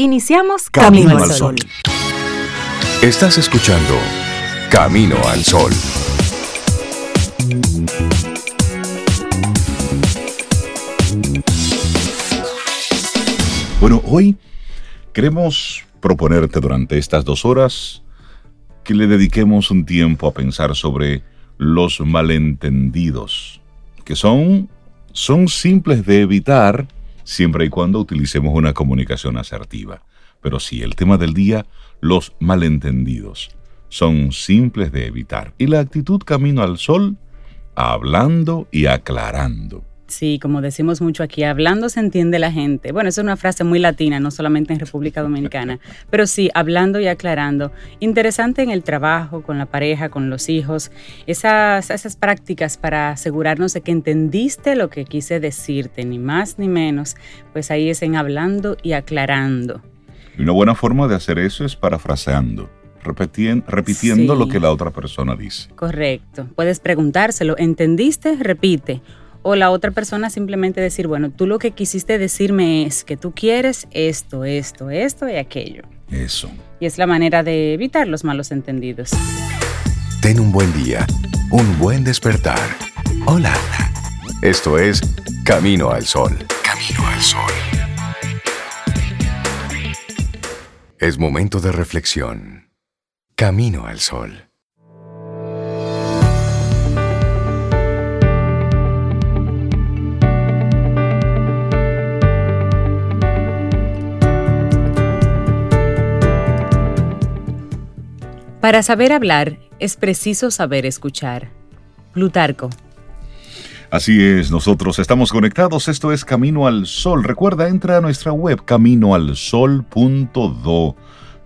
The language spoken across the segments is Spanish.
Iniciamos Camino, al Sol. Estás escuchando Camino al Sol. Bueno, hoy queremos proponerte durante estas dos horas que le dediquemos un tiempo a pensar sobre los malentendidos, que son, son simples de evitar, siempre y cuando utilicemos una comunicación asertiva. Pero sí, el tema del día, los malentendidos, son simples de evitar. Y la actitud camino al sol, hablando y aclarando. Sí, como decimos mucho aquí, hablando se entiende la gente. Bueno, es una frase muy latina, no solamente en República Dominicana, pero sí, hablando y aclarando. Interesante en el trabajo, con la pareja, con los hijos, esas, esas prácticas para asegurarnos de que entendiste lo que quise decirte, ni más ni menos, pues ahí es en hablando y aclarando. Y una buena forma de hacer eso es parafraseando. Repitiendo, repitiendo lo que la otra persona dice. Correcto. Puedes preguntárselo, ¿entendiste? Repite o la otra persona simplemente decir, bueno, tú lo que quisiste decirme es que tú quieres esto, esto, esto y aquello. Eso. Y es la manera de evitar los malos entendidos. Ten un buen día, un buen despertar. Hola. Esto es Camino al Sol. Camino al Sol. Es momento de reflexión. Camino al Sol. Para saber hablar es preciso saber escuchar. Plutarco. Así es, nosotros estamos conectados, esto es Camino al Sol. Recuerda, entra a nuestra web caminoalsol.do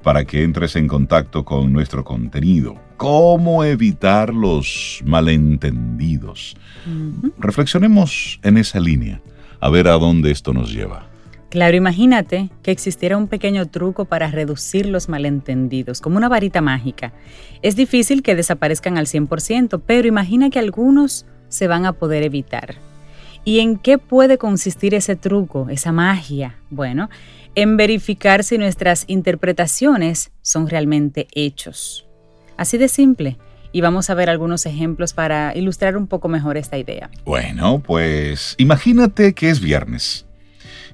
para que entres en contacto con nuestro contenido. ¿Cómo evitar los malentendidos? Reflexionemos en esa línea, a ver a dónde esto nos lleva. Claro, imagínate que existiera un pequeño truco para reducir los malentendidos, como una varita mágica. Es difícil que desaparezcan al 100%, pero imagina que algunos se van a poder evitar. ¿Y en qué puede consistir ese truco, esa magia? Bueno, en verificar si nuestras interpretaciones son realmente hechos. Así de simple. Y vamos a ver algunos ejemplos para ilustrar un poco mejor esta idea. Bueno, pues imagínate que es viernes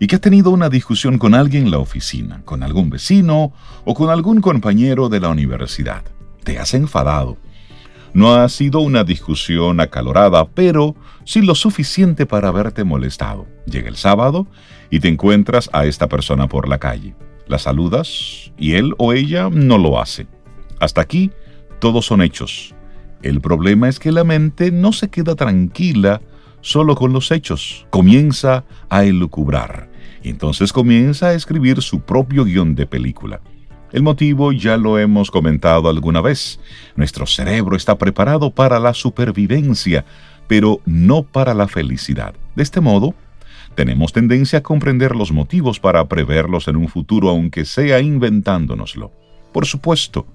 y que has tenido una discusión con alguien en la oficina, con algún vecino o con algún compañero de la universidad. Te has enfadado. No ha sido una discusión acalorada, pero sí lo suficiente para haberte molestado. Llega el sábado y te encuentras a esta persona por la calle. La saludas y él o ella no lo hace. Hasta aquí, todos son hechos. El problema es que la mente no se queda tranquila solo con los hechos, comienza a elucubrar. Entonces comienza a escribir su propio guion de película. El motivo ya lo hemos comentado alguna vez. Nuestro cerebro está preparado para la supervivencia, pero no para la felicidad. De este modo, tenemos tendencia a comprender los motivos para preverlos en un futuro, aunque sea inventándonoslo. Por supuesto,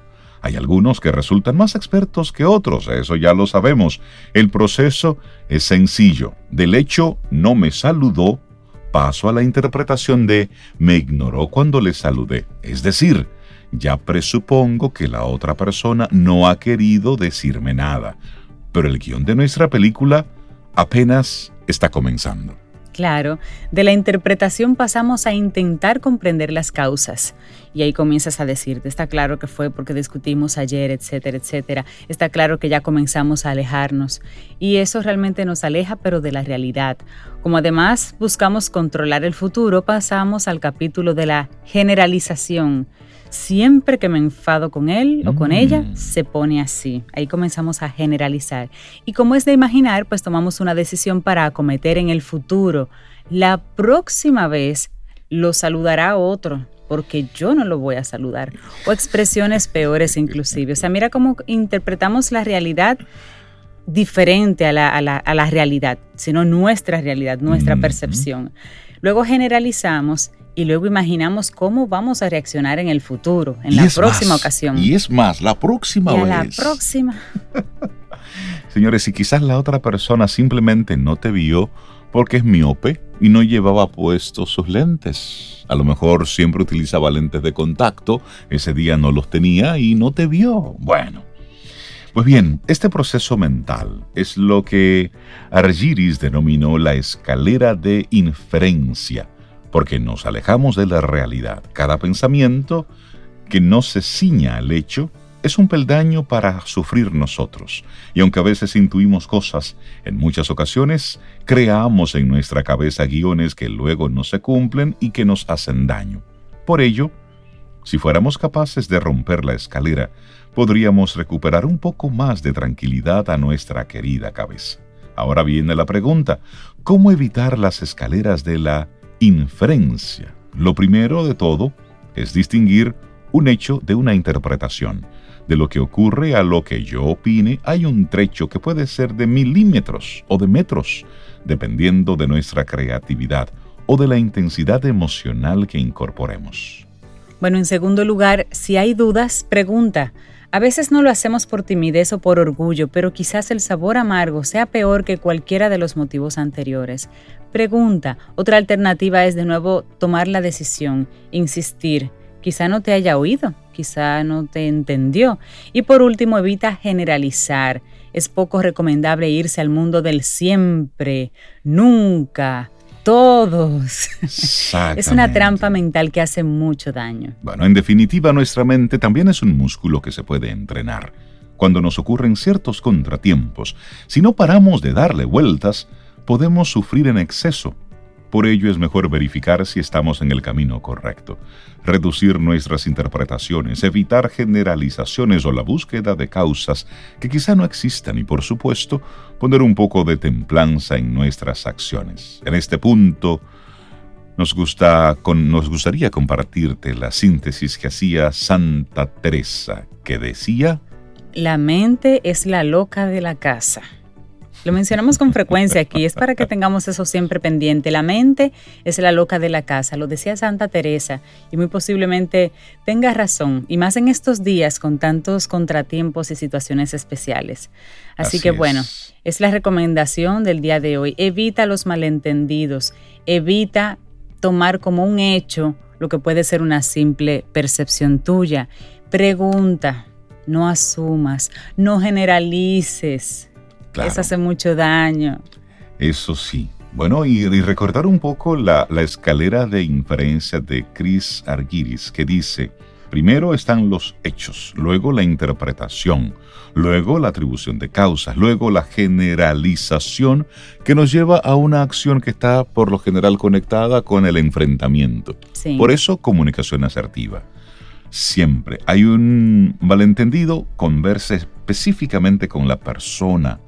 hay algunos que resultan más expertos que otros, eso ya lo sabemos. El proceso es sencillo. Del hecho, no me saludó, paso a la interpretación de me ignoró cuando le saludé. Es decir, ya presupongo que la otra persona no ha querido decirme nada. Pero el guion de nuestra película apenas está comenzando. Claro, de la interpretación pasamos a intentar comprender las causas. Y ahí comienzas a decirte, está claro que fue porque discutimos ayer, etcétera, etcétera. Está claro que ya comenzamos a alejarnos. Y eso realmente nos aleja, pero de la realidad. Como además buscamos controlar el futuro, pasamos al capítulo de la generalización siempre que me enfado con él o con ella, mm. se pone así. Ahí comenzamos a generalizar. Y como es de imaginar, pues tomamos una decisión para acometer en el futuro. La próxima vez lo saludará otro porque yo no lo voy a saludar. O expresiones peores inclusive. O sea, mira cómo interpretamos la realidad diferente a la, realidad, sino nuestra realidad, nuestra percepción. Luego generalizamos y luego imaginamos cómo vamos a reaccionar en el futuro, en la próxima ocasión. Y es más, la próxima vez. La próxima. Señores, si quizás la otra persona simplemente no te vio porque es miope y no llevaba puestos sus lentes. A lo mejor siempre utilizaba lentes de contacto, ese día no los tenía y no te vio. Bueno. Pues bien, este proceso mental es lo que Argyris denominó la escalera de inferencia, porque nos alejamos de la realidad. Cada pensamiento que no se ciña al hecho es un peldaño para sufrir nosotros. Y aunque a veces intuimos cosas, en muchas ocasiones creamos en nuestra cabeza guiones que luego no se cumplen y que nos hacen daño. Por ello, si fuéramos capaces de romper la escalera, podríamos recuperar un poco más de tranquilidad a nuestra querida cabeza. Ahora viene la pregunta, ¿cómo evitar las escaleras de la inferencia? Lo primero de todo es distinguir un hecho de una interpretación. De lo que ocurre a lo que yo opine hay un trecho que puede ser de milímetros o de metros, dependiendo de nuestra creatividad o de la intensidad emocional que incorporemos. Bueno, en segundo lugar, si hay dudas, pregunta. A veces no lo hacemos por timidez o por orgullo, pero quizás el sabor amargo sea peor que cualquiera de los motivos anteriores. Pregunta. Otra alternativa es de nuevo tomar la decisión, insistir. Quizá no te haya oído, quizá no te entendió. Y por último, evita generalizar. Es poco recomendable irse al mundo del siempre, nunca, todos. Es una trampa mental que hace mucho daño. Bueno, en definitiva, nuestra mente también es un músculo que se puede entrenar. Cuando nos ocurren ciertos contratiempos, si no paramos de darle vueltas, podemos sufrir en exceso por ello es mejor verificar si estamos en el camino correcto, reducir nuestras interpretaciones, evitar generalizaciones o la búsqueda de causas que quizá no existan y por supuesto poner un poco de templanza en nuestras acciones. En este punto, nos, gusta, nos gustaría compartirte la síntesis que hacía Santa Teresa, que decía, La mente es la loca de la casa. Lo mencionamos con frecuencia aquí, es para que tengamos eso siempre pendiente. La mente es la loca de la casa, lo decía Santa Teresa, y muy posiblemente tenga razón, y más en estos días con tantos contratiempos y situaciones especiales. Así, que bueno, es la recomendación del día de hoy. Evita los malentendidos, evita tomar como un hecho lo que puede ser una simple percepción tuya. Pregunta, no asumas, no generalices. Eso hace mucho daño. Eso sí. Bueno, y, recordar un poco la, la, escalera de inferencia de Chris Argyris, que dice, primero están los hechos, luego la interpretación, luego la atribución de causas, luego la generalización que nos lleva a una acción que está por lo general conectada con el enfrentamiento. Por eso, comunicación asertiva. Siempre hay un malentendido, converse específicamente con la persona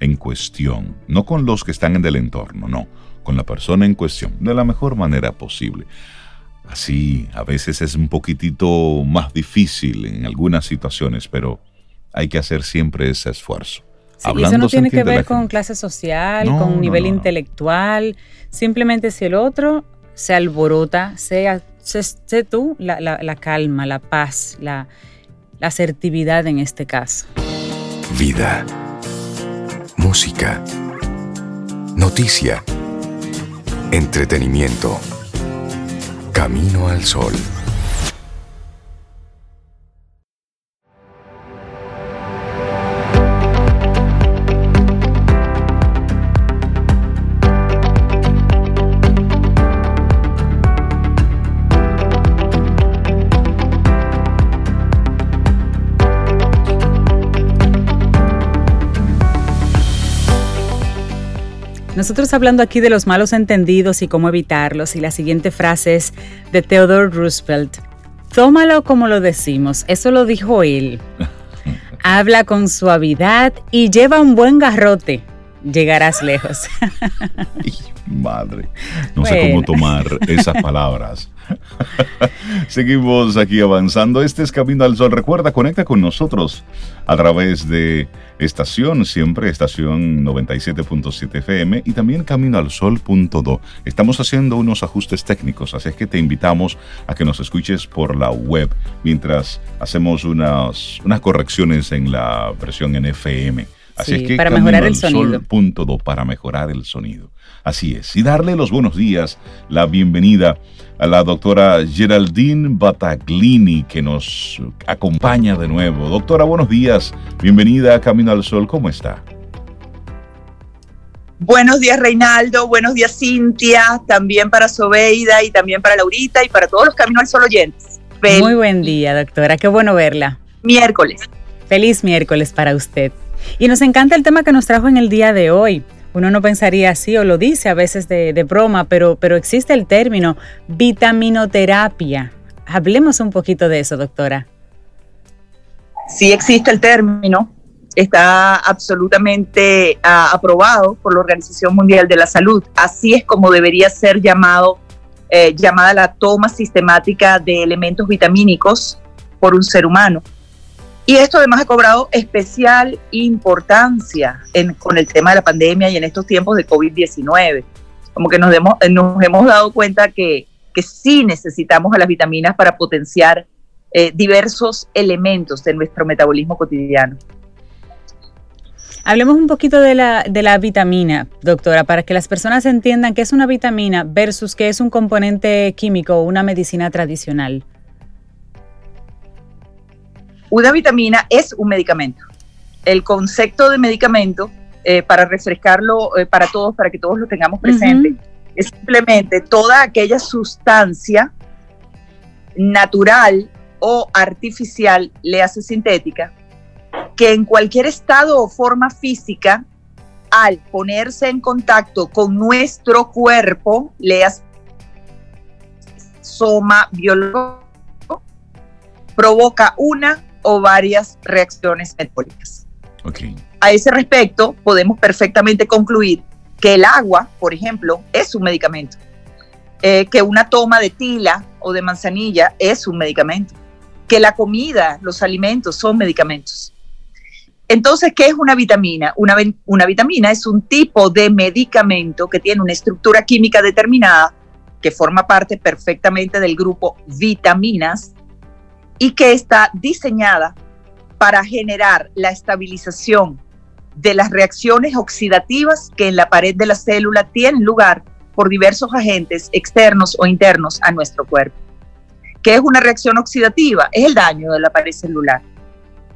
en cuestión, no con los que están en el entorno, no, con la persona en cuestión, de la mejor manera posible. Así, a veces es un poquitito más difícil en algunas situaciones, pero hay que hacer siempre ese esfuerzo. eso no tiene que ver con clase social, con nivel intelectual. Simplemente si el otro se alborota, sea, sé, tú la, la, calma, la paz, la, la asertividad en este caso. Vida música, noticia, entretenimiento. Camino al sol. Nosotros hablando aquí de los malos entendidos y cómo evitarlos, y la siguiente frase es de Theodore Roosevelt. Tómalo como lo decimos, eso lo dijo él. Habla con suavidad y lleva un buen garrote. Llegarás lejos. Madre, no sé cómo tomar esas palabras. Seguimos aquí avanzando. Este es Camino al Sol. Recuerda, conecta con nosotros a través de estación, siempre estación 97.7 FM y también Camino al Sol.do. Estamos haciendo unos ajustes técnicos, así es que te invitamos a que nos escuches por la web mientras hacemos unas, unas correcciones en la versión en FM. Así es que para mejorar el sonido. Sol, para mejorar el sonido. Así es. Y darle los buenos días, la bienvenida a la doctora Geraldine Bataglini, que nos acompaña de nuevo. Doctora, buenos días. Bienvenida a Camino al Sol. ¿Cómo está? Buenos días, Reinaldo. Buenos días, Cintia. También para Sobeida y también para Laurita y para todos los Camino al Sol oyentes. Muy buen día, doctora. Qué bueno verla. Miércoles. Feliz miércoles para usted. Y nos encanta el tema que nos trajo en el día de hoy. Uno no pensaría así o lo dice a veces de, broma, pero, pero existe el término vitaminoterapia. Hablemos un poquito de eso, doctora. Sí existe el término, está absolutamente ah, aprobado por la Organización Mundial de la Salud. Así es como debería ser llamado, eh, llamada la toma sistemática de elementos vitamínicos por un ser humano. Y esto además ha cobrado especial importancia con el tema de la pandemia y en estos tiempos de COVID-19. Como que nos, nos hemos dado cuenta que, que sí necesitamos a las vitaminas para potenciar eh, diversos elementos de nuestro metabolismo cotidiano. Hablemos un poquito de la, de la vitamina, doctora, para que las personas entiendan qué es una vitamina versus qué es un componente químico o una medicina tradicional. Una vitamina es un medicamento. El concepto de medicamento, eh, para refrescarlo eh, para todos, para que todos lo tengamos presente, es simplemente toda aquella sustancia natural o artificial, le hace sintética, que en cualquier estado o forma física, al ponerse en contacto con nuestro cuerpo, le hace soma biológico, provoca una o varias reacciones metabólicas. A ese respecto, podemos perfectamente concluir que el agua, por ejemplo, es un medicamento, eh, que una toma de tila o de manzanilla es un medicamento, que la comida, los alimentos son medicamentos. Entonces, ¿qué es una vitamina? Una, una vitamina es un tipo de medicamento que tiene una estructura química determinada, que forma parte perfectamente del grupo vitaminas y que está diseñada para generar la estabilización de las reacciones oxidativas que en la pared de la célula tienen lugar por diversos agentes externos o internos a nuestro cuerpo. ¿Qué es una reacción oxidativa? Es el daño de la pared celular.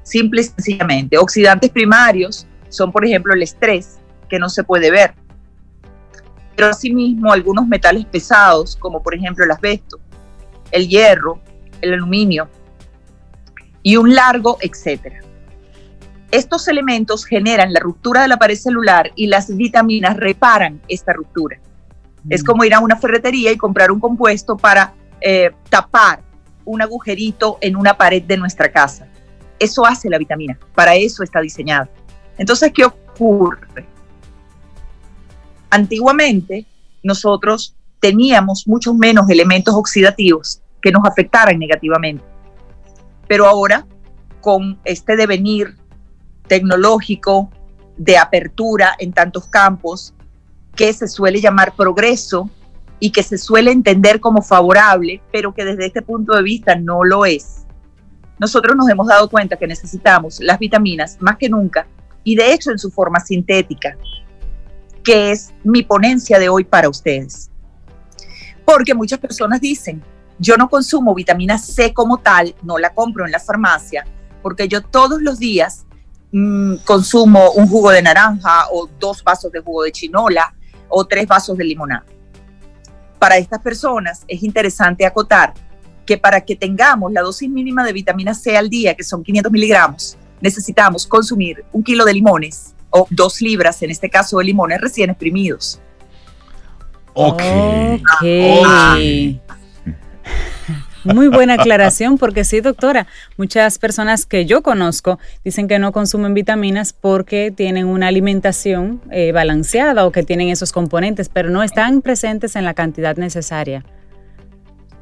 Simple y sencillamente. Oxidantes primarios son, por ejemplo, el estrés, que no se puede ver. Pero asimismo algunos metales pesados, como por ejemplo el asbesto, el hierro, el aluminio, y un largo etcétera. Estos elementos generan la ruptura de la pared celular y las vitaminas reparan esta ruptura. Es mm. como ir a una ferretería y comprar un compuesto para eh, tapar un agujerito en una pared de nuestra casa. Eso hace la vitamina, para eso está diseñada. Entonces, ¿qué ocurre? Antiguamente, nosotros teníamos muchos menos elementos oxidativos que nos afectaran negativamente. Pero ahora, con este devenir tecnológico de apertura en tantos campos, que se suele llamar progreso y que se suele entender como favorable, pero que desde este punto de vista no lo es. Nosotros nos hemos dado cuenta que necesitamos las vitaminas más que nunca y de hecho en su forma sintética, que es mi ponencia de hoy para ustedes. Porque muchas personas dicen, yo no consumo vitamina C como tal, no la compro en la farmacia, porque yo todos los días mm, consumo un jugo de naranja o dos vasos de jugo de chinola o tres vasos de limonada. Para estas personas es interesante acotar que para que tengamos la dosis mínima de vitamina C al día, que son 500 miligramos, necesitamos consumir un kilo de limones o dos libras, en este caso de limones recién exprimidos. Ok. okay. Muy buena aclaración, porque sí, doctora, muchas personas que yo conozco dicen que no consumen vitaminas porque tienen una alimentación eh, balanceada o que tienen esos componentes, pero no están presentes en la cantidad necesaria.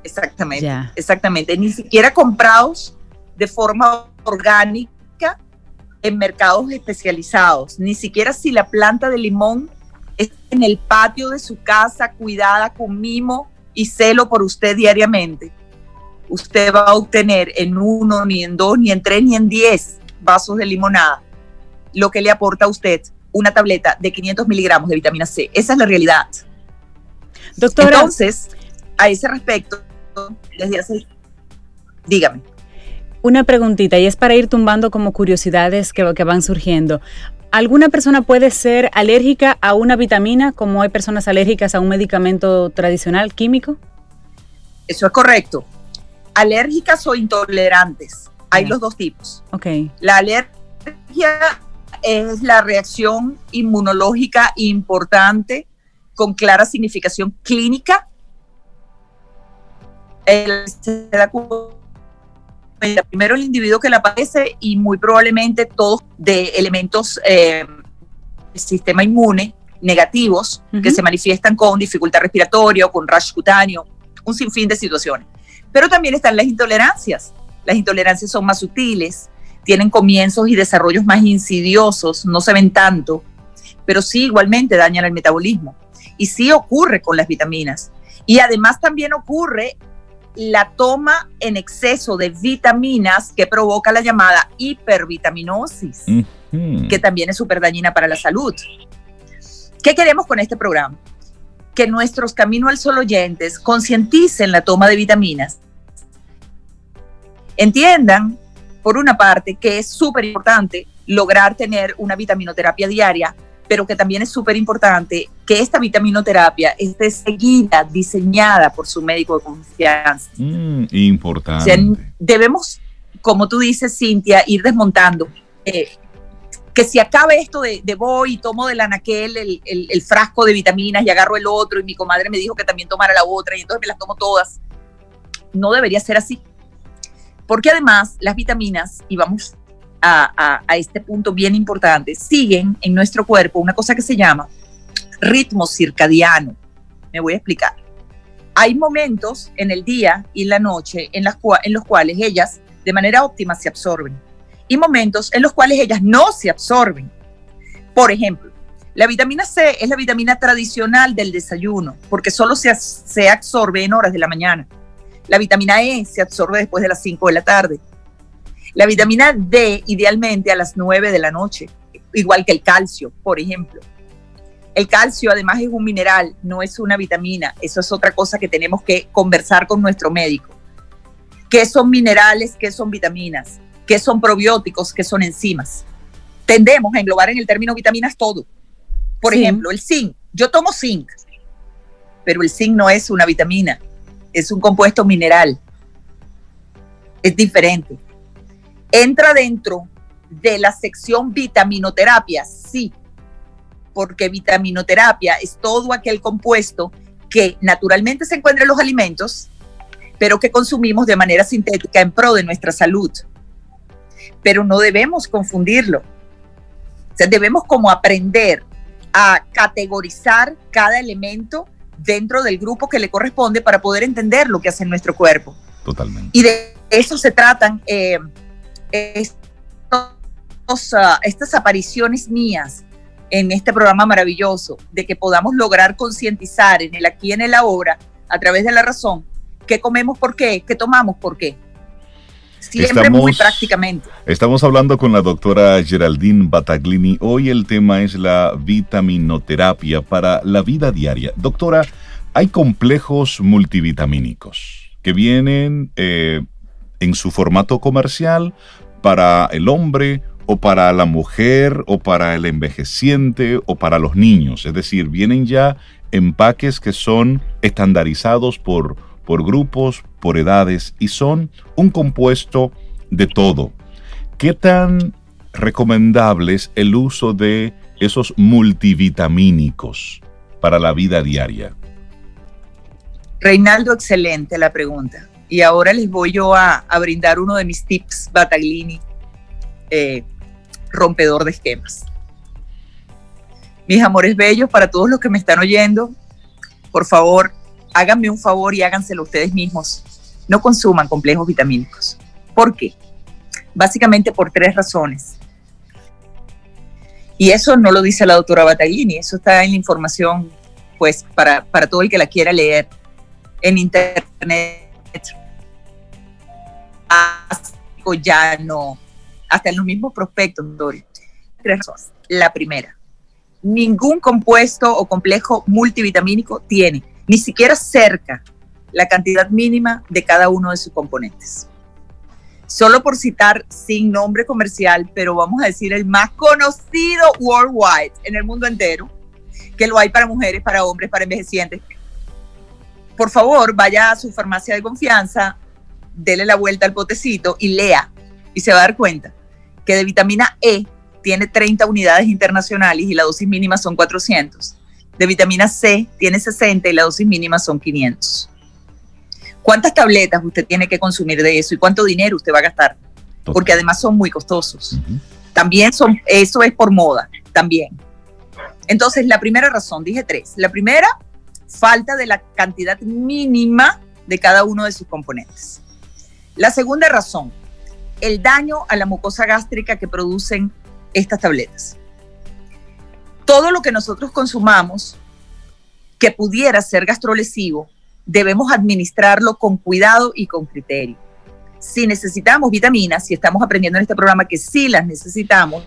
Exactamente, exactamente. Ni siquiera comprados de forma orgánica en mercados especializados. Ni siquiera si la planta de limón está en el patio de su casa, cuidada con mimo y celo por usted diariamente usted va a obtener en uno, ni en dos, ni en tres, ni en diez vasos de limonada lo que le aporta a usted una tableta de 500 miligramos de vitamina C. Esa es la realidad. Doctora. Entonces, a ese respecto, desde hace... Dígame. Una preguntita, y es para ir tumbando como curiosidades que, que van surgiendo. ¿Alguna persona puede ser alérgica a una vitamina como hay personas alérgicas a un medicamento tradicional químico? Eso es correcto. Alérgicas o intolerantes. Hay los dos tipos. Ok. La alergia es la reacción inmunológica importante con clara significación clínica. Primero el individuo que la padece y muy probablemente todos de elementos eh, del sistema inmune negativos que se manifiestan con dificultad respiratoria o con rash cutáneo, un sinfín de situaciones. Pero también están las intolerancias. Las intolerancias son más sutiles, tienen comienzos y desarrollos más insidiosos, no se ven tanto, pero sí igualmente dañan el metabolismo. Y sí ocurre con las vitaminas. Y además también ocurre la toma en exceso de vitaminas que provoca la llamada hipervitaminosis, que también es súper dañina para la salud. ¿Qué queremos con este programa? Que nuestros Camino al Sol oyentes concienticen la toma de vitaminas, entiendan, por una parte, que es súper importante lograr tener una vitaminoterapia diaria pero que también es súper importante que esta vitaminoterapia esté seguida, diseñada por su médico de confianza. Mm, importante. debemos, como tú dices, Cintia, ir desmontando. Eh, que si acabe esto de, voy y tomo del anaquel el, el, frasco de vitaminas y agarro el otro y mi comadre me dijo que también tomara la otra y entonces me las tomo todas. No debería ser así. Porque además las vitaminas, y vamos a, este punto bien importante, siguen en nuestro cuerpo una cosa que se llama ritmo circadiano. Me voy a explicar. Hay momentos en el día y la noche en, las en los cuales ellas de manera óptima se absorben y momentos en los cuales ellas no se absorben. Por ejemplo, la vitamina C es la vitamina tradicional del desayuno porque solo se, se absorbe en horas de la mañana. La vitamina E se absorbe después de las 5 de la tarde. La vitamina D idealmente a las 9 de la noche, igual que el calcio, por ejemplo. El calcio además es un mineral, no es una vitamina. Eso es otra cosa que tenemos que conversar con nuestro médico. ¿Qué son minerales? ¿Qué son vitaminas? ¿Qué son probióticos? ¿Qué son enzimas? Tendemos a englobar en el término vitaminas todo. Por ejemplo, el zinc. Yo tomo zinc, pero el zinc no es una vitamina, es un compuesto mineral. Es diferente. Entra dentro de la sección vitaminoterapia, sí, porque vitaminoterapia es todo aquel compuesto que naturalmente se encuentra en los alimentos, pero que consumimos de manera sintética en pro de nuestra salud. Pero no debemos confundirlo. O sea, debemos como aprender a categorizar cada elemento dentro del grupo que le corresponde para poder entender lo que hace nuestro cuerpo. Totalmente. Y de eso se tratan eh, estas apariciones mías en este programa maravilloso, de que podamos lograr concientizar en el aquí y en el ahora, a través de la razón, qué comemos por qué, qué tomamos por qué. Siempre muy prácticamente. Estamos hablando con la doctora Geraldine Bataglini. Hoy el tema es la vitaminoterapia para la vida diaria. Doctora, hay complejos multivitamínicos que vienen eh, en su formato comercial para el hombre o para la mujer o para el envejeciente o para los niños. Es decir, vienen ya empaques que son estandarizados por, por grupos, por edades y son un compuesto de todo. ¿Qué tan recomendable es el uso de esos multivitamínicos para la vida diaria? Reinaldo, excelente la pregunta. Y ahora les voy yo a, brindar uno de mis tips Bataglini, eh, rompedor de esquemas. Mis amores bellos, para todos los que me están oyendo, por favor, háganme un favor y háganselo ustedes mismos. No consuman complejos vitamínicos. ¿Por qué? Básicamente por tres razones. Y eso no lo dice la doctora Bataglini, eso está en la información, pues, para, para todo el que la quiera leer en internet ya no, hasta en los mismos prospectos, Dori. tres razones. La primera, ningún compuesto o complejo multivitamínico tiene ni siquiera cerca la cantidad mínima de cada uno de sus componentes. Solo por citar sin nombre comercial, pero vamos a decir el más conocido worldwide en el mundo entero, que lo hay para mujeres, para hombres, para envejecientes. Por favor, vaya a su farmacia de confianza, dele la vuelta al potecito y lea y se va a dar cuenta que de vitamina E tiene 30 unidades internacionales y la dosis mínima son 400. De vitamina C tiene 60 y la dosis mínima son 500. ¿Cuántas tabletas usted tiene que consumir de eso y cuánto dinero usted va a gastar? Porque además son muy costosos. También son, eso es por moda, también. Entonces, la primera razón, dije tres. La primera, falta de la cantidad mínima de cada uno de sus componentes. La segunda razón, el daño a la mucosa gástrica que producen estas tabletas. Todo lo que nosotros consumamos que pudiera ser gastrolesivo, debemos administrarlo con cuidado y con criterio. Si necesitamos vitaminas, si estamos aprendiendo en este programa que sí las necesitamos,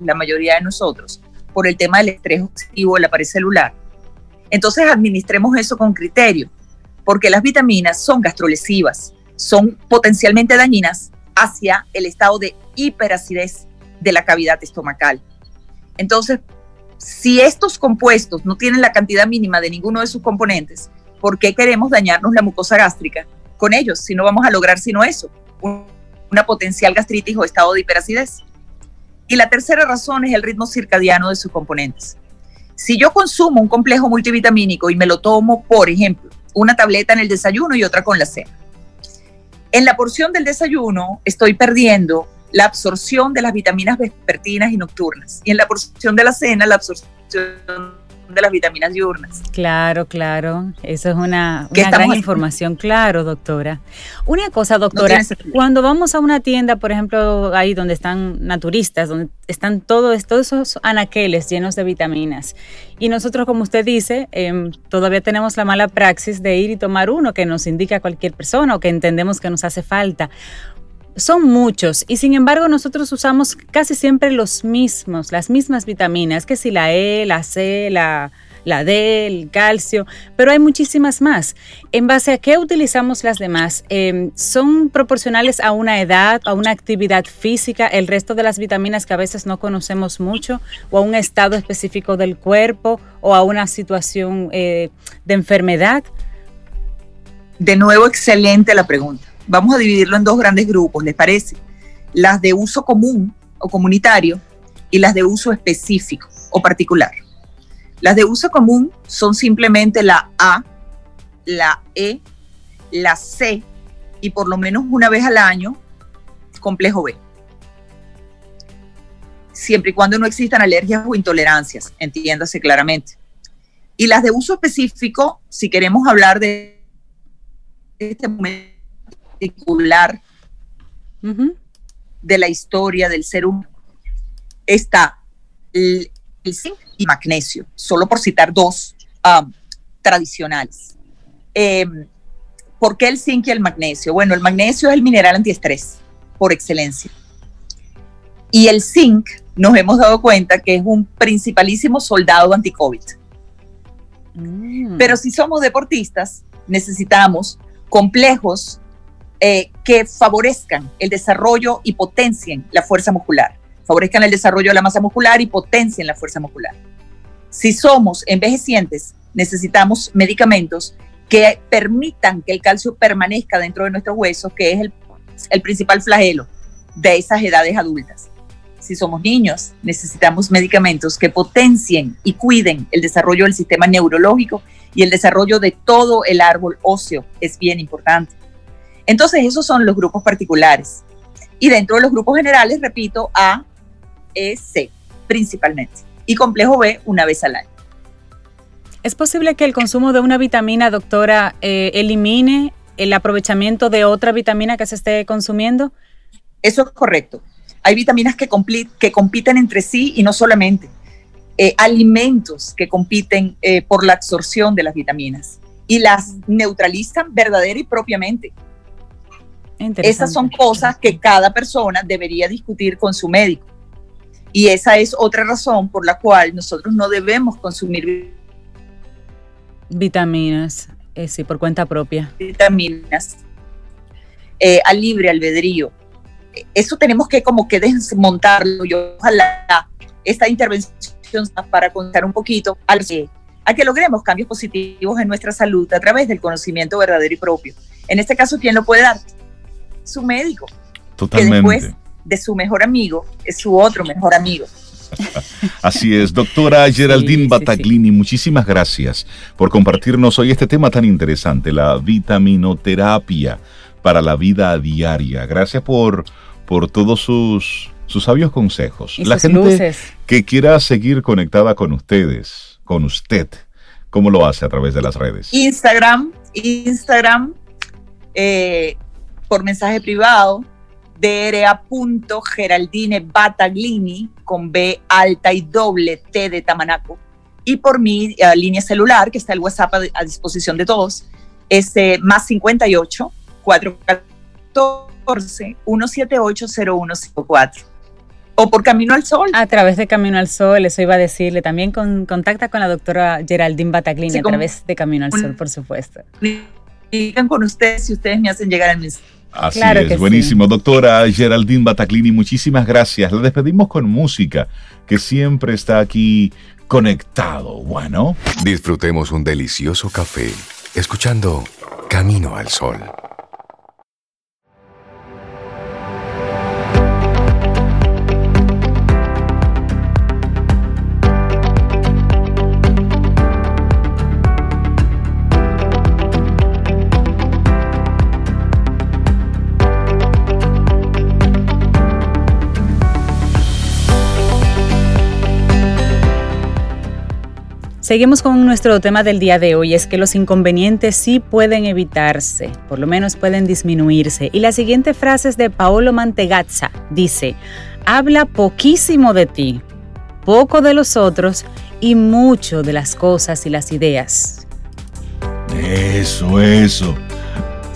la mayoría de nosotros, por el tema del estrés oxidativo de la pared celular, entonces administremos eso con criterio, porque las vitaminas son gastrolesivas, son potencialmente dañinas hacia el estado de hiperacidez de la cavidad estomacal. Entonces, si estos compuestos no tienen la cantidad mínima de ninguno de sus componentes, ¿por qué queremos dañarnos la mucosa gástrica con ellos si no vamos a lograr sino eso, una potencial gastritis o estado de hiperacidez? Y la tercera razón es el ritmo circadiano de sus componentes. Si yo consumo un complejo multivitamínico y me lo tomo, por ejemplo, una tableta en el desayuno y otra con la cena, en la porción del desayuno estoy perdiendo la absorción de las vitaminas vespertinas y nocturnas. Y en la porción de la cena, la absorción de las vitaminas diurnas. Claro, claro. Eso es una, gran información. Claro, doctora. Una cosa, doctora, cuando vamos a una tienda, por ejemplo, ahí donde están naturistas, donde están todos, todos esos anaqueles llenos de vitaminas, y nosotros, como usted dice, em, todavía tenemos la mala praxis de ir y tomar uno que nos indica a cualquier persona o que entendemos que nos hace falta son muchos y sin embargo nosotros usamos casi siempre los mismos, las mismas vitaminas, que si la E, la C, la, la D, el calcio, pero hay muchísimas más. ¿En base a qué utilizamos las demás? Em, ¿Son proporcionales a una edad, a una actividad física, el resto de las vitaminas que a veces no conocemos mucho, o a un estado específico del cuerpo, o a una situación eh, de enfermedad? De nuevo, excelente la pregunta vamos a dividirlo en dos grandes grupos, ¿les parece? Las de uso común o comunitario y las de uso específico o particular. Las de uso común son simplemente la A, la E, la C y por lo menos una vez al año complejo B. Siempre y cuando no existan alergias o intolerancias, entiéndase claramente. Y las de uso específico, si queremos hablar de este momento particular de la historia del ser humano está el, zinc y magnesio, solo por citar dos um, tradicionales. Em, ¿Por qué el zinc y el magnesio? Bueno, el magnesio es el mineral antiestrés por excelencia. Y el zinc nos hemos dado cuenta que es un principalísimo soldado anti-COVID. Mm. Pero si somos deportistas, necesitamos complejos eh, que favorezcan el desarrollo y potencien la fuerza muscular, favorezcan el desarrollo de la masa muscular y potencien la fuerza muscular. Si somos envejecientes, necesitamos medicamentos que permitan que el calcio permanezca dentro de nuestros huesos, que es el, el principal flagelo de esas edades adultas. Si somos niños, necesitamos medicamentos que potencien y cuiden el desarrollo del sistema neurológico y el desarrollo de todo el árbol óseo es bien importante. Entonces, esos son los grupos particulares. Y dentro de los grupos generales, repito, A, E, C, principalmente. Y complejo B, una vez al año. ¿Es posible que el consumo de una vitamina, doctora, eh, elimine el aprovechamiento de otra vitamina que se esté consumiendo? Eso es correcto. Hay vitaminas que, que compiten entre sí y no solamente. Eh, alimentos que compiten eh, por la absorción de las vitaminas y las neutralizan verdadera y propiamente. Esas son cosas que cada persona debería discutir con su médico. Y esa es otra razón por la cual nosotros no debemos consumir vitaminas, eh, sí, por cuenta propia. Vitaminas eh, al libre albedrío. Eso tenemos que como que desmontarlo y ojalá esta intervención para contar un poquito al que, a que logremos cambios positivos en nuestra salud a través del conocimiento verdadero y propio. En este caso, ¿quién lo puede dar? Su médico. Totalmente. Que después de su mejor amigo es su otro mejor amigo. Así es, doctora Geraldine Bataglini, muchísimas gracias por compartirnos hoy este tema tan interesante, la vitaminoterapia para la vida diaria. Gracias por, por todos sus, sus sabios consejos. la gente que quiera seguir conectada con ustedes, con usted, ¿cómo lo hace a través de las redes? Instagram, Instagram, eh, por mensaje privado, DRA.Geraldine Bataglini con B alta y doble T de Tamanaco. Y por mi eh, línea celular, que está el WhatsApp a, disposición de todos, es eh, más 58 414 178 0154 o por Camino al Sol. A través de Camino al Sol, eso iba a decirle. También con, contacta con la doctora Geraldine Bataglini a través de Camino al Sol, por supuesto. Digan con ustedes si ustedes me hacen llegar el mensaje. Así es, buenísimo. Doctora Geraldine Bataclini, muchísimas gracias. La despedimos con música, que siempre está aquí conectado. Bueno. Disfrutemos un delicioso café, escuchando Camino al Sol. Seguimos con nuestro tema del día de hoy, es que los inconvenientes sí pueden evitarse, por lo menos pueden disminuirse. Y la siguiente frase es de Paolo Mantegazza, dice, habla poquísimo de ti, poco de los otros y mucho de las cosas y las ideas. Eso, eso.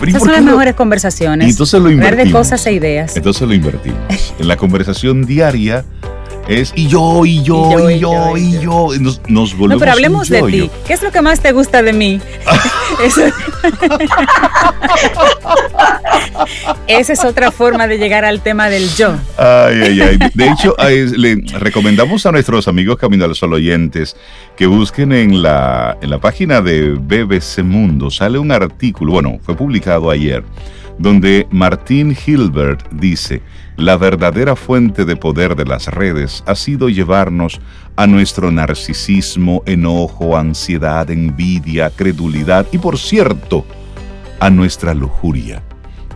Esas son las mejores conversaciones. entonces lo invertimos. de cosas e ideas. Entonces lo invertimos. en la conversación diaria es y yo, y yo, y yo, y yo. Nos, nos volvemos. No, pero hablemos de ti. ¿Qué es lo que más te gusta de mí? Esa es otra forma de llegar al tema del yo. Ay, ay, ay. De hecho, le recomendamos a nuestros amigos Camino al Sol oyentes que busquen en la, en la página de BBC Mundo. Sale un artículo, bueno, fue publicado ayer, donde Martín Hilbert dice la verdadera fuente de poder de las redes ha sido llevarnos a nuestro narcisismo, enojo, ansiedad, envidia, credulidad y por cierto, a nuestra lujuria.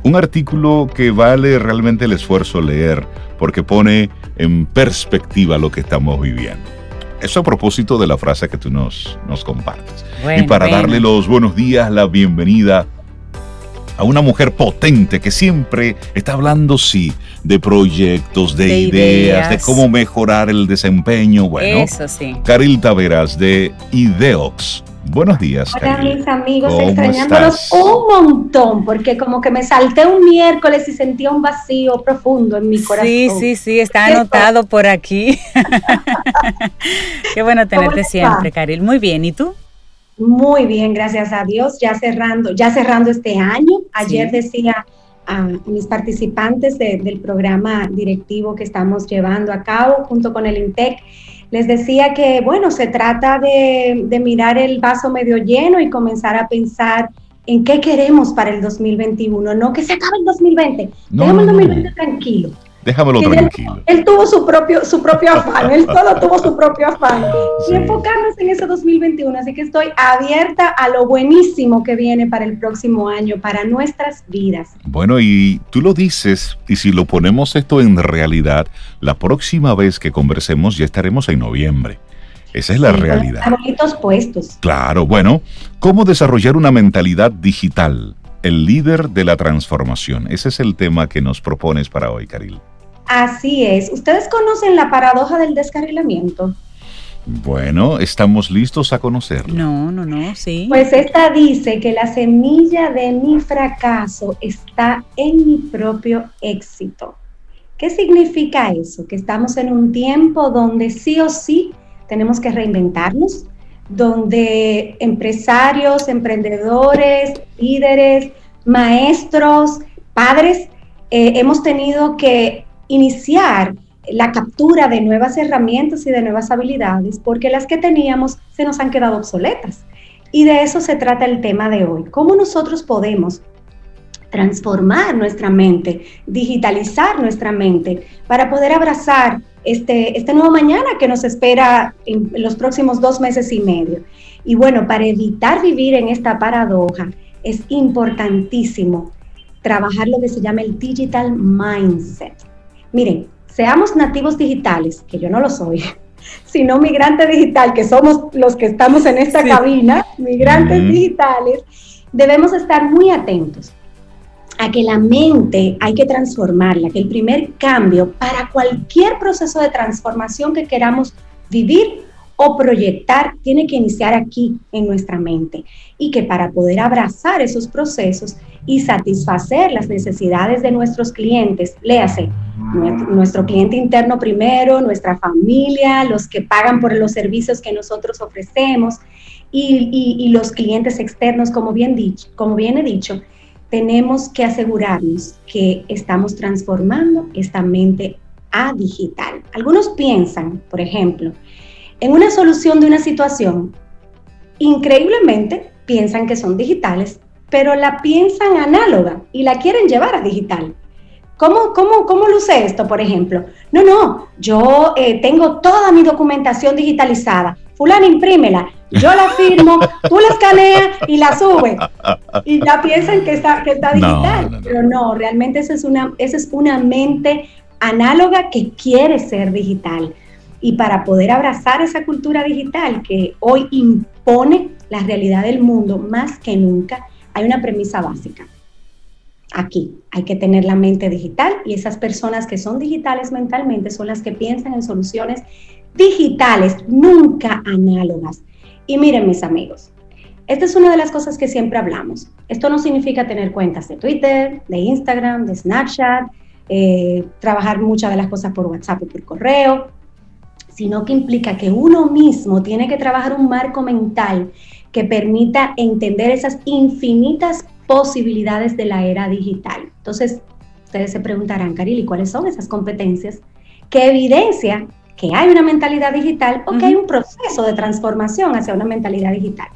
Un artículo que vale realmente el esfuerzo leer porque pone en perspectiva lo que estamos viviendo. Eso a propósito de la frase que tú nos, nos compartes. y para darle los buenos días, la bienvenida a una mujer potente que siempre está hablando, sí, de proyectos, de, ideas, de cómo mejorar el desempeño. Bueno, eso sí. Caril Taveras de Ideox. Buenos días. Hola mis amigos, extrañándolos un montón, porque como que me salté un miércoles y sentía un vacío profundo en mi corazón. Sí, sí, sí, está anotado por aquí. Qué bueno tenerte siempre, Caril. Muy bien, ¿y tú? Muy bien, gracias a Dios. Ya cerrando, ya cerrando este año. Ayer decía a mis participantes del programa directivo que estamos llevando a cabo junto con el INTEC, les decía que, bueno, se trata de, mirar el vaso medio lleno y comenzar a pensar en qué queremos para el 2021, no que se acabe el 2020, no, el 2020 tranquilo Déjamelo tranquilo. Él, tuvo su propio, su propio afán, él solo tuvo su propio afán. Y enfocarnos en ese 2021. Así que estoy abierta a lo buenísimo que viene para el próximo año, para nuestras vidas. Bueno, y tú lo dices, y si lo ponemos esto en realidad, la próxima vez que conversemos ya estaremos en noviembre. Esa es la realidad. Bonitos puestos. Claro, bueno, ¿cómo desarrollar una mentalidad digital? El líder de la transformación. Ese es el tema que nos propones para hoy, Caril. Así es. ¿Ustedes conocen la paradoja del descarrilamiento? Bueno, estamos listos a conocerlo. No, no, no, sí. Pues esta dice que la semilla de mi fracaso está en mi propio éxito. ¿Qué significa eso? Que estamos en un tiempo donde sí o sí tenemos que reinventarnos, donde empresarios, emprendedores, líderes, maestros, padres, eh, hemos tenido que iniciar la captura de nuevas herramientas y de nuevas habilidades porque las que teníamos se nos han quedado obsoletas. Y de eso se trata el tema de hoy. ¿Cómo nosotros podemos transformar nuestra mente, digitalizar nuestra mente para poder abrazar este, este nuevo mañana que nos espera en los próximos dos meses y medio? Y bueno, para evitar vivir en esta paradoja, es importantísimo trabajar lo que se llama el digital mindset. Miren, seamos nativos digitales, que yo no lo soy, sino migrante digital, que somos los que estamos en esta cabina, migrantes digitales, debemos estar muy atentos a que la mente hay que transformarla, que el primer cambio para cualquier proceso de transformación que queramos vivir o proyectar tiene que iniciar aquí en nuestra mente y que para poder abrazar esos procesos y satisfacer las necesidades de nuestros clientes, léase, nuestro, cliente interno primero, nuestra familia, los que pagan por los servicios que nosotros ofrecemos y, los clientes externos, como bien, he dicho, tenemos que asegurarnos que estamos transformando esta mente a digital. Algunos piensan, por ejemplo, en una solución de una situación, increíblemente piensan que son digitales, pero la piensan análoga y la quieren llevar a digital. ¿Cómo, cómo, cómo luce esto, por ejemplo? No, no, yo eh, tengo toda mi documentación digitalizada. Fulana, imprímela. Yo la firmo, tú la escaneas y la subes. Y ya piensan que está, que está digital. Pero no, realmente esa es, una, esa es una mente análoga que quiere ser digital. Y para poder abrazar esa cultura digital que hoy impone la realidad del mundo más que nunca, hay una premisa básica. Aquí hay que tener la mente digital y esas personas que son digitales mentalmente son las que piensan en soluciones digitales, nunca análogas. Y miren mis amigos, esta es una de las cosas que siempre hablamos. Esto no significa tener cuentas de Twitter, de Instagram, de Snapchat, eh, trabajar muchas de las cosas por WhatsApp y por correo sino que implica que uno mismo tiene que trabajar un marco mental que permita entender esas infinitas posibilidades de la era digital. Entonces, ustedes se preguntarán, Caril, ¿y cuáles son esas competencias que evidencia que hay una mentalidad digital o que hay un proceso de transformación hacia una mentalidad digital?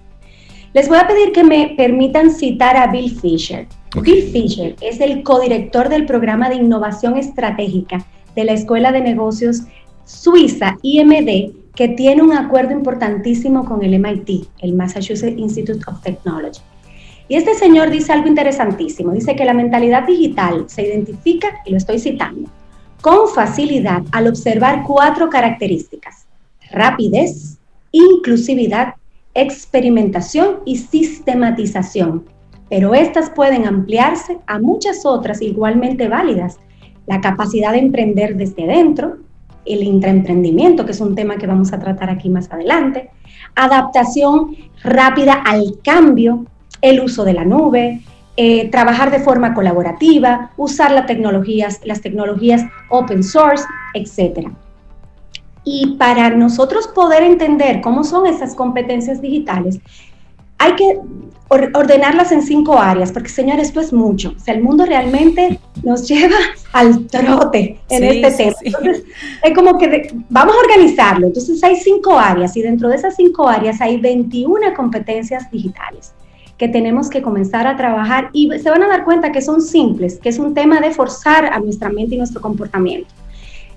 Les voy a pedir que me permitan citar a Bill Fisher. Bill Fisher es el codirector del programa de innovación estratégica de la Escuela de Negocios Suiza, IMD, que tiene un acuerdo importantísimo con el MIT, el Massachusetts Institute of Technology. Y este señor dice algo interesantísimo, dice que la mentalidad digital se identifica, y lo estoy citando, con facilidad al observar cuatro características, rapidez, inclusividad, experimentación y sistematización, pero estas pueden ampliarse a muchas otras igualmente válidas, la capacidad de emprender desde dentro, el intraemprendimiento, que es un tema que vamos a tratar aquí más adelante, adaptación rápida al cambio, el uso de la nube, eh, trabajar de forma colaborativa, usar las tecnologías, las tecnologías open source, etc. Y para nosotros poder entender cómo son esas competencias digitales, hay que ordenarlas en cinco áreas, porque señores, esto es mucho. O sea, el mundo realmente nos lleva al trote en este tema. Entonces, es como que vamos a organizarlo. Entonces, hay cinco áreas y dentro de esas cinco áreas hay 21 competencias digitales que tenemos que comenzar a trabajar y se van a dar cuenta que son simples, que es un tema de forzar a nuestra mente y nuestro comportamiento.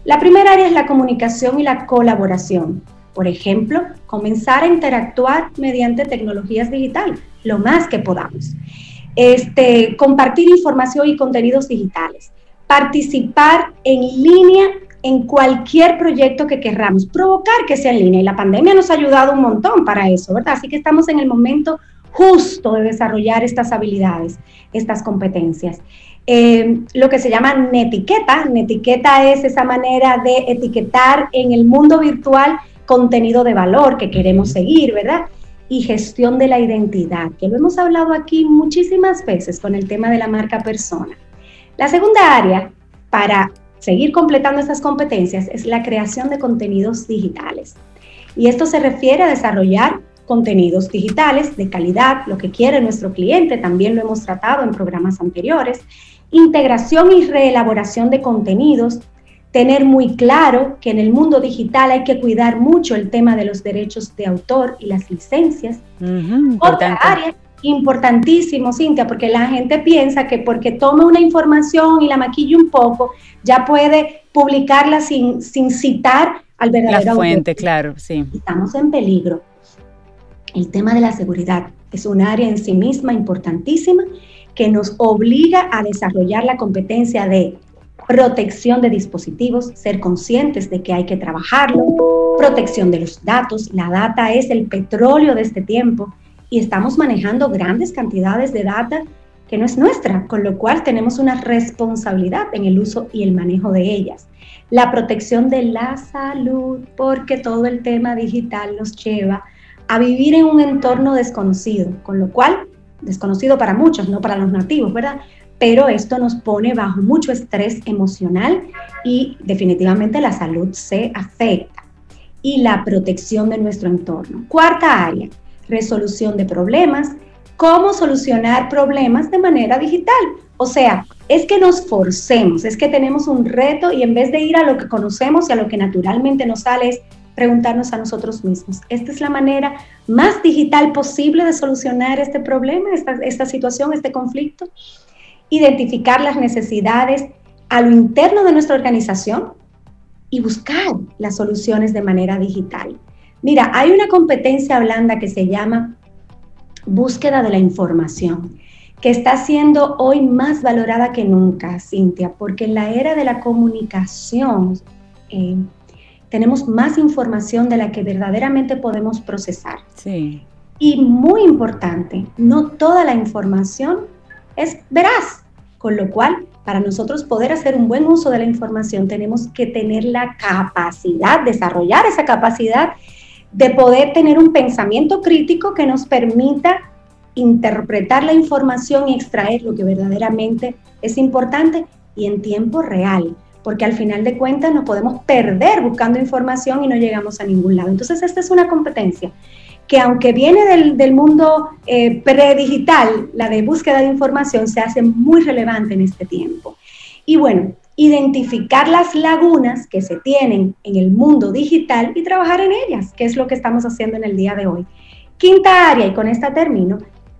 La primera área es la comunicación y la colaboración. Por ejemplo, comenzar a interactuar mediante tecnologías digitales, lo más que podamos. Este, compartir información y contenidos digitales. Participar en línea en cualquier proyecto que querramos. Provocar que sea en línea. Y la pandemia nos ha ayudado un montón para eso, ¿verdad? Así que estamos en el momento justo de desarrollar estas habilidades, estas competencias. Eh, lo que se llama netiqueta. Netiqueta es esa manera de etiquetar en el mundo virtual contenido de valor que queremos seguir, ¿verdad? Y gestión de la identidad, que lo hemos hablado aquí muchísimas veces con el tema de la marca persona. La segunda área para seguir completando estas competencias es la creación de contenidos digitales. Y esto se refiere a desarrollar contenidos digitales de calidad, lo que quiere nuestro cliente, también lo hemos tratado en programas anteriores, integración y reelaboración de contenidos, tener muy claro que en el mundo digital hay que cuidar mucho el tema de los derechos de autor y las licencias. Otra área importantísimo, Cintia, porque la gente piensa que porque tome una información y la maquille un poco, ya puede publicarla sin, sin citar al verdadero La fuente, claro, sí. Estamos en peligro. El tema de la seguridad es un área en sí misma importantísima que nos obliga a desarrollar la competencia de protección de dispositivos, ser conscientes de que hay que trabajarlo, protección de los datos. La data es el petróleo de este tiempo y estamos manejando grandes cantidades de data que no es nuestra, con lo cual tenemos una responsabilidad en el uso y el manejo de ellas. La protección de la salud, porque todo el tema digital nos lleva a vivir en un entorno desconocido, con lo cual, desconocido para muchos, no para los nativos, ¿verdad? Pero esto nos pone bajo mucho estrés emocional y definitivamente la salud se afecta. Y la protección de nuestro entorno. Cuarta área, resolución de problemas. ¿Cómo solucionar problemas de manera digital? O sea, es que nos forcemos, es que tenemos un reto y en vez de ir a lo que conocemos y a lo que naturalmente nos sale es preguntarnos a nosotros mismos, ¿esta es la manera más digital posible de solucionar este problema, esta, esta situación, este conflicto? Identificar las necesidades a lo interno de nuestra organización y buscar las soluciones de manera digital. Mira, hay una competencia blanda que se llama búsqueda de la información, que está siendo hoy más valorada que nunca, Cintia, porque en la era de la comunicación eh, tenemos más información de la que verdaderamente podemos procesar. Sí. Y muy importante, no toda la información es veraz. Con lo cual, para nosotros poder hacer un buen uso de la información, tenemos que tener la capacidad, desarrollar esa capacidad de poder tener un pensamiento crítico que nos permita interpretar la información y extraer lo que verdaderamente es importante y en tiempo real, porque al final de cuentas nos podemos perder buscando información y no llegamos a ningún lado. Entonces, esta es una competencia que aunque viene del, mundo eh, predigital, la de búsqueda de información se hace muy relevante en este tiempo. Y bueno, identificar las lagunas que se tienen en el mundo digital y trabajar en ellas, que es lo que estamos haciendo en el día de hoy. Quinta área, y con esta termino,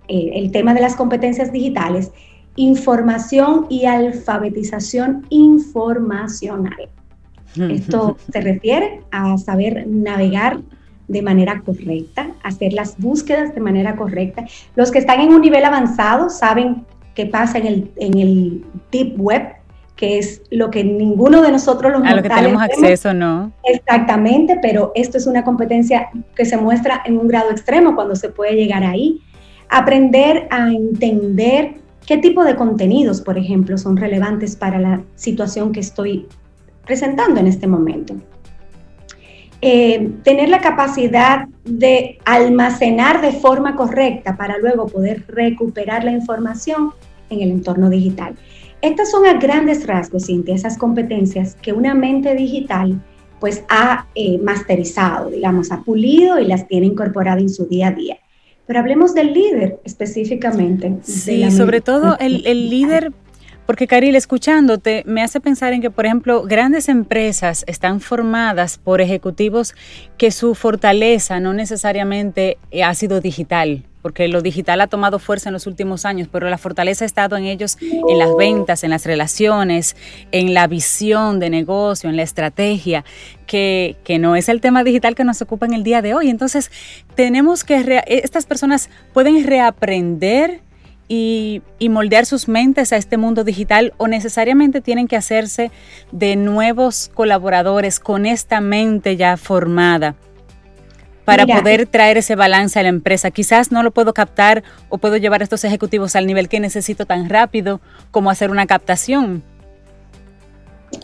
eh, el tema de las competencias digitales, información y alfabetización informacional. Esto se refiere a saber navegar de manera correcta, hacer las búsquedas de manera correcta. Los que están en un nivel avanzado saben qué pasa en el, en el Deep Web, que es lo que ninguno de nosotros los A lo que tenemos acceso, ¿no? Exactamente, pero esto es una competencia que se muestra en un grado extremo cuando se puede llegar ahí. Aprender a entender qué tipo de contenidos, por ejemplo, son relevantes para la situación que estoy presentando en este momento. Eh, tener la capacidad de almacenar de forma correcta para luego poder recuperar la información en el entorno digital. Estas son a grandes rasgos, Cintia, esas competencias que una mente digital pues ha eh, masterizado, digamos, ha pulido y las tiene incorporadas en su día a día. Pero hablemos del líder específicamente. Sí, sobre todo el, el líder porque Karil, escuchándote, me hace pensar en que, por ejemplo, grandes empresas están formadas por ejecutivos que su fortaleza no necesariamente ha sido digital, porque lo digital ha tomado fuerza en los últimos años, pero la fortaleza ha estado en ellos en las ventas, en las relaciones, en la visión de negocio, en la estrategia, que, que no es el tema digital que nos ocupa en el día de hoy. Entonces, tenemos que, estas personas pueden reaprender y, moldear sus mentes a este mundo digital o necesariamente tienen que hacerse de nuevos colaboradores con esta mente ya formada para poder traer ese balance a la empresa. Quizás no lo puedo captar o puedo llevar a estos ejecutivos al nivel que necesito tan rápido como hacer una captación.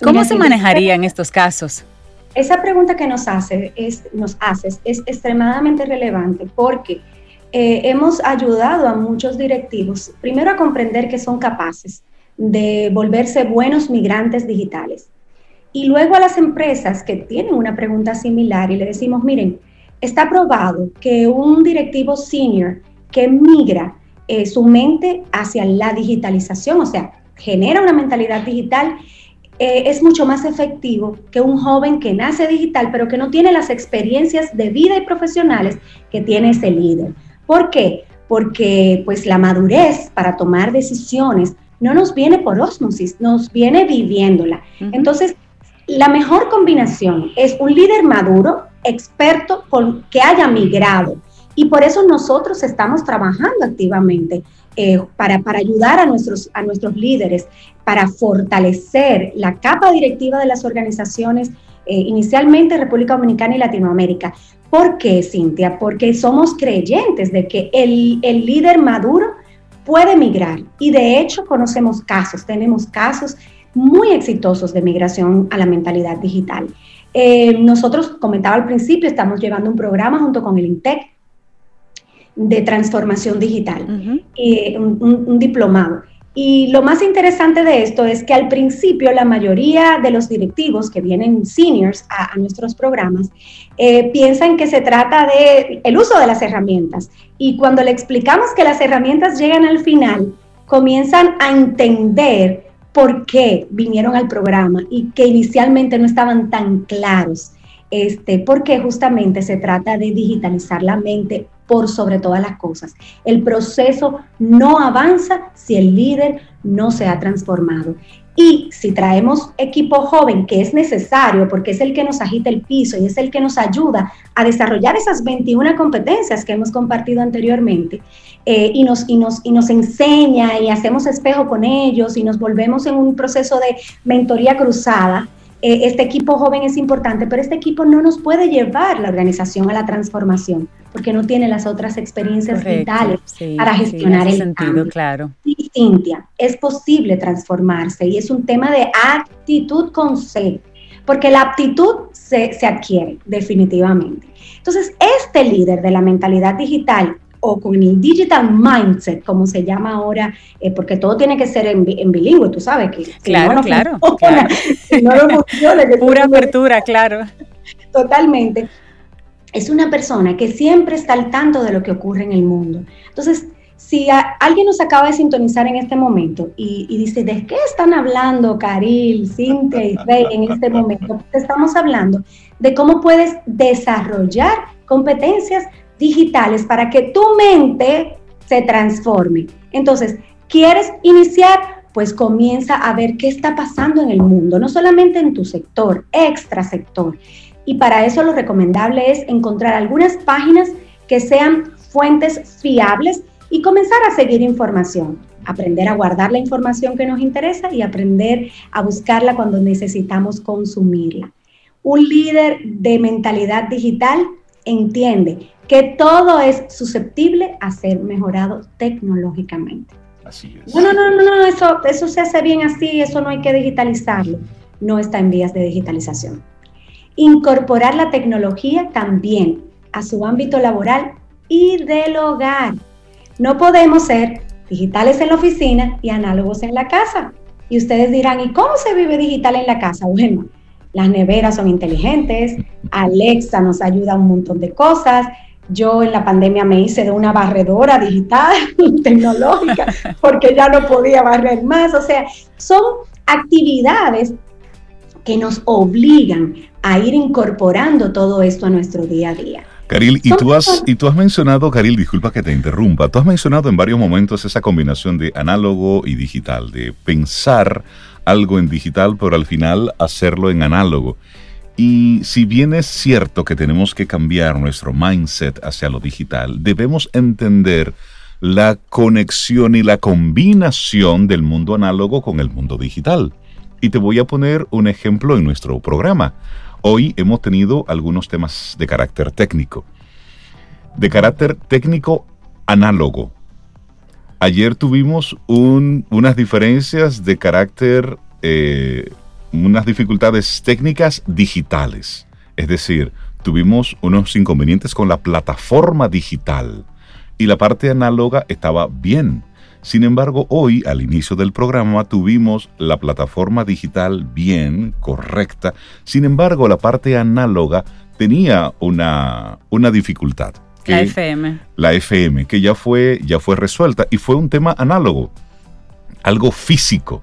¿Cómo se manejaría en estos casos? Esa pregunta que nos, hace es, nos haces es extremadamente relevante porque eh, hemos ayudado a muchos directivos, primero a comprender que son capaces de volverse buenos migrantes digitales. Y luego a las empresas que tienen una pregunta similar y le decimos, miren, está probado que un directivo senior que migra eh, su mente hacia la digitalización, o sea, genera una mentalidad digital, eh, es mucho más efectivo que un joven que nace digital, pero que no tiene las experiencias de vida y profesionales que tiene ese líder. ¿Por qué? Porque pues la madurez para tomar decisiones no nos viene por osmosis, nos viene viviéndola. Entonces, la mejor combinación es un líder maduro, experto, con, que haya migrado. Y por eso nosotros estamos trabajando activamente eh, para, para, ayudar a nuestros, a nuestros líderes, para fortalecer la capa directiva de las organizaciones, eh, inicialmente República Dominicana y Latinoamérica. ¿Por qué, Cintia? Porque somos creyentes de que el, el líder maduro puede migrar y de hecho conocemos casos, tenemos casos muy exitosos de migración a la mentalidad digital. Eh, nosotros, comentaba al principio, estamos llevando un programa junto con el INTEC de transformación digital, eh, un, diplomado. Y lo más interesante de esto es que al principio la mayoría de los directivos que vienen seniors a, nuestros programas eh, piensan que se trata de el uso de las herramientas. Y cuando le explicamos que las herramientas llegan al final, comienzan a entender por qué vinieron al programa y que inicialmente no estaban tan claros, este, porque justamente se trata de digitalizar la mente por sobre todas las cosas. El proceso no avanza si el líder no se ha transformado. Y si traemos equipo joven, que es necesario porque es el que nos agita el piso y es el que nos ayuda a desarrollar esas 21 competencias que hemos compartido anteriormente, eh, y, nos, y, nos, y nos enseña y hacemos espejo con ellos y nos volvemos en un proceso de mentoría cruzada, eh, este equipo joven es importante, pero este equipo no nos puede llevar la organización a la transformación porque no tiene las otras experiencias vitales para gestionar el sentido, Claro. Y Cintia, es posible transformarse y es un tema de actitud con C, porque la aptitud se, se adquiere definitivamente. Entonces, este líder de la mentalidad digital o con el digital mindset, como se llama ahora, eh, porque todo tiene que ser en, bilingüe, tú sabes que. Claro, claro. Pura apertura, claro. Totalmente. Es una persona que siempre está al tanto de lo que ocurre en el mundo. Entonces, si alguien nos acaba de sintonizar en este momento y, y, dice, ¿de qué están hablando Caril, Cintia y Rey en este momento? Estamos hablando de cómo puedes desarrollar competencias digitales para que tu mente se transforme. Entonces, ¿quieres iniciar? Pues comienza a ver qué está pasando en el mundo, no solamente en tu sector, extra sector. Y para eso lo recomendable es encontrar algunas páginas que sean fuentes fiables y comenzar a seguir información, aprender a guardar la información que nos interesa y aprender a buscarla cuando necesitamos consumirla. Un líder de mentalidad digital entiende que todo es susceptible a ser mejorado tecnológicamente. Así es. No, no, no, no, eso, eso se hace bien así, eso no hay que digitalizarlo. No está en vías de digitalización. Incorporar la tecnología también a su ámbito laboral y del hogar. No podemos ser digitales en la oficina y análogos en la casa. Y ustedes dirán, ¿y cómo se vive digital en la casa? Bueno, las neveras son inteligentes, Alexa nos ayuda a un montón de cosas, yo en la pandemia me hice de una barredora digital, tecnológica, porque ya no podía barrer más. O sea, son actividades que nos obligan a ir incorporando todo esto a nuestro día a día. Caril, y tú, has, y tú has mencionado, Caril, disculpa que te interrumpa, tú has mencionado en varios momentos esa combinación de análogo y digital, de pensar algo en digital, pero al final hacerlo en análogo. Y si bien es cierto que tenemos que cambiar nuestro mindset hacia lo digital, debemos entender la conexión y la combinación del mundo análogo con el mundo digital. Y te voy a poner un ejemplo en nuestro programa. Hoy hemos tenido algunos temas de carácter técnico. De carácter técnico análogo. Ayer tuvimos unas diferencias de carácter eh, unas dificultades técnicas digitales. Es decir, tuvimos unos inconvenientes con la plataforma digital y la parte análoga estaba bien. Sin embargo, hoy, al inicio del programa, tuvimos la plataforma digital bien, correcta. Sin embargo, la parte análoga tenía una, una dificultad. la FM. La FM, que ya fue, ya fue resuelta y fue un tema análogo, algo físico.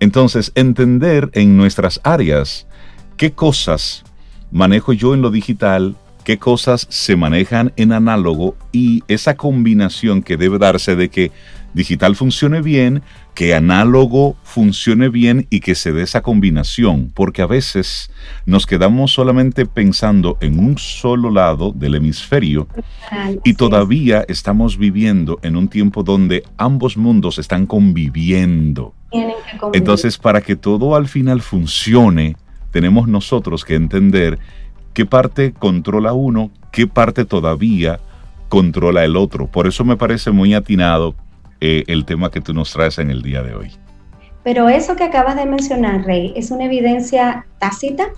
Entonces, entender en nuestras áreas qué cosas manejo yo en lo digital, qué cosas se manejan en análogo y esa combinación que debe darse de que digital funcione bien, que análogo funcione bien y que se dé esa combinación, porque a veces nos quedamos solamente pensando en un solo lado del hemisferio y todavía estamos viviendo en un tiempo donde ambos mundos están conviviendo. Entonces, para que todo al final funcione, tenemos nosotros que entender qué parte controla uno, qué parte todavía controla el otro. Por eso me parece muy atinado eh, el tema que tú nos traes en el día de hoy. Pero eso que acabas de mencionar, Rey, es una evidencia tácita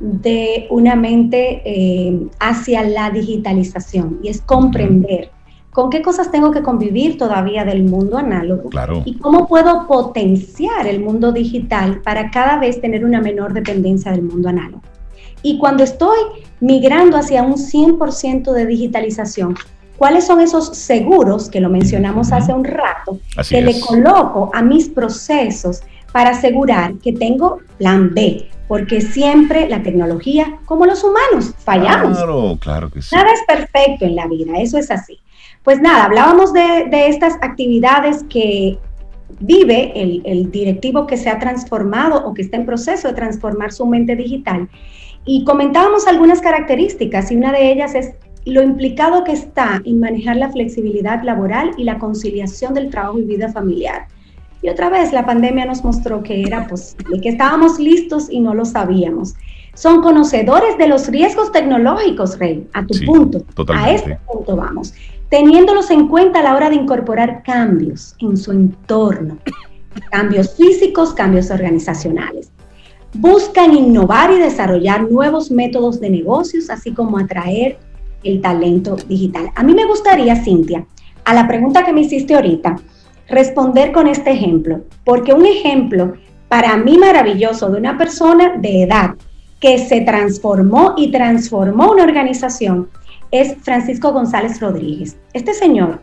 de una mente eh, hacia la digitalización y es comprender con qué cosas tengo que convivir todavía del mundo análogo y cómo puedo potenciar el mundo digital para cada vez tener una menor dependencia del mundo análogo. Y cuando estoy migrando hacia un 100% de digitalización, ¿Cuáles son esos seguros que lo mencionamos hace un rato que le coloco a mis procesos para asegurar que tengo plan B? Porque siempre la tecnología, como los humanos, fallamos. Claro, claro que sí. Nada es perfecto en la vida, eso es así. Pues nada, hablábamos de, estas actividades que vive el, el, directivo que se ha transformado o que está en proceso de transformar su mente digital. Y comentábamos algunas características y una de ellas es lo implicado que está en manejar la flexibilidad laboral y la conciliación del trabajo y vida familiar. Y otra vez la pandemia nos mostró que era posible, que estábamos listos y no lo sabíamos. Son conocedores de los riesgos tecnológicos, Rey, a tu punto. A este punto vamos. Teniéndolos en cuenta a la hora de incorporar cambios en su entorno, cambios físicos, cambios organizacionales. Buscan innovar y desarrollar nuevos métodos de negocios, así como atraer el talento digital. A mí me gustaría, Cintia, a la pregunta que me hiciste ahorita, responder con este ejemplo, porque un ejemplo para mí maravilloso de una persona de edad que se transformó y transformó una organización es Francisco González Rodríguez. Este señor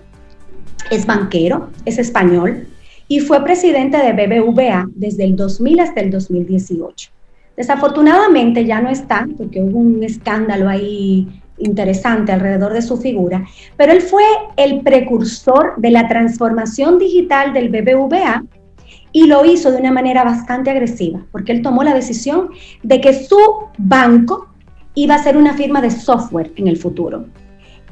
es banquero, es español y fue presidente de BBVA desde el 2000 hasta el 2018. Desafortunadamente ya no está porque hubo un escándalo ahí interesante alrededor de su figura, pero él fue el precursor de la transformación digital del BBVA y lo hizo de una manera bastante agresiva, porque él tomó la decisión de que su banco iba a ser una firma de software en el futuro.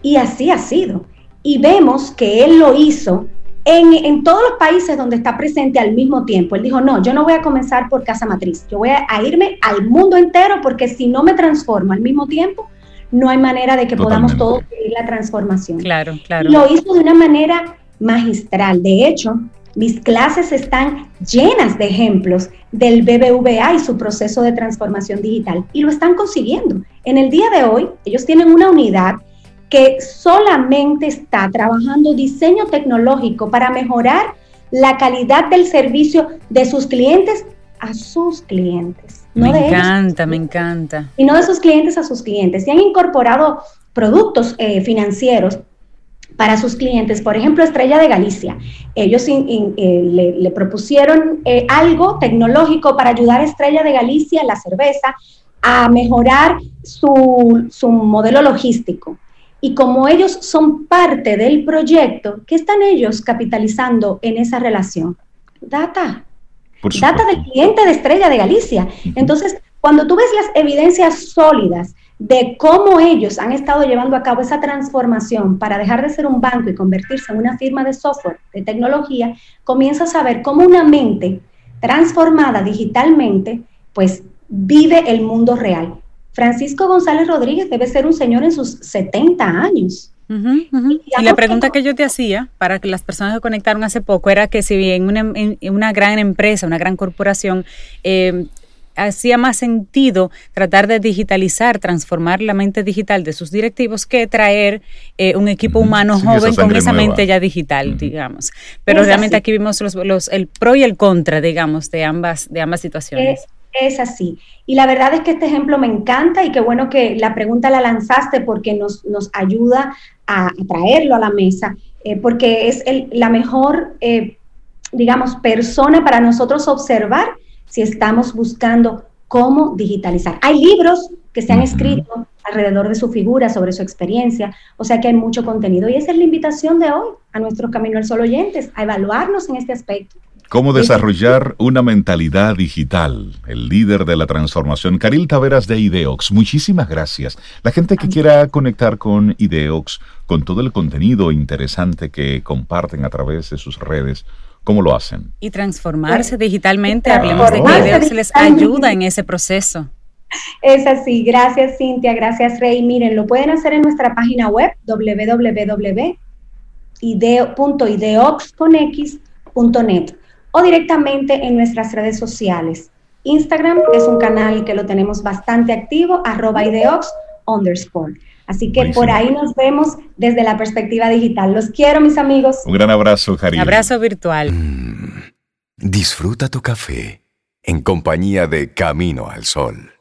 Y así ha sido. Y vemos que él lo hizo en, en, todos los países donde está presente al mismo tiempo. Él dijo, no, yo no voy a comenzar por casa matriz, yo voy a, a irme al mundo entero porque si no me transformo al mismo tiempo, no hay manera de que podamos todos vivir la transformación. Claro, claro. Lo hizo de una manera magistral. De hecho, mis clases están llenas de ejemplos del BBVA y su proceso de transformación digital y lo están consiguiendo. En el día de hoy, ellos tienen una unidad que solamente está trabajando diseño tecnológico para mejorar la calidad del servicio de sus clientes a sus clientes me encanta, me encanta. Y no de sus clientes a sus clientes. Y han incorporado productos eh, financieros para sus clientes. Por ejemplo, Estrella de Galicia. Ellos eh, le, propusieron eh, algo tecnológico para ayudar a Estrella de Galicia, la cerveza, a mejorar su, su modelo logístico. Y como ellos son parte del proyecto, ¿qué están ellos capitalizando en esa relación? Data data del cliente de Estrella de Galicia. Entonces, cuando tú ves las evidencias sólidas de cómo ellos han estado llevando a cabo esa transformación para dejar de ser un banco y convertirse en una firma de software, de tecnología, comienzas a ver cómo una mente transformada digitalmente, pues vive el mundo real. Francisco González Rodríguez debe ser un señor en sus 70 años. Y, la pregunta que yo te hacía para que las personas que conectaron hace poco era que si bien una, una gran empresa, una gran corporación, eh, hacía más sentido tratar de digitalizar, transformar la mente digital de sus directivos que traer eh, un equipo humano joven con esa mente ya digital, digamos. Pero realmente aquí vimos los, el pro y el contra, digamos, de ambas, de ambas situaciones. Es, así. Y la verdad es que este ejemplo me encanta y qué bueno que la pregunta la lanzaste porque nos, nos ayuda a, traerlo a la mesa, eh, porque es la mejor, eh, digamos, persona para nosotros observar si estamos buscando cómo digitalizar. Hay libros que se han escrito alrededor de su figura, sobre su experiencia, o sea que hay mucho contenido. Y esa es la invitación de hoy a nuestros Camino al Sol oyentes, a evaluarnos en este aspecto. ¿Cómo desarrollar una mentalidad digital? El líder de la transformación, Caril Taveras de Ideox. Muchísimas gracias. La gente que quiera conectar con Ideox, con todo el contenido interesante que comparten a través de sus redes, ¿Cómo lo hacen? Y transformarse digitalmente, hablemos de que Ideox les ayuda en ese proceso. Es así, gracias Cintia, gracias Rey. Miren, lo pueden hacer en nuestra página web www.ideox.net o directamente en nuestras redes sociales. Instagram es un canal que lo tenemos bastante activo, arroba ideox underscore. Así que por ahí nos vemos desde la perspectiva digital. Los quiero, mis amigos. Un gran abrazo, Karim. Abrazo virtual. Mm, disfruta tu café en compañía de Camino al Sol.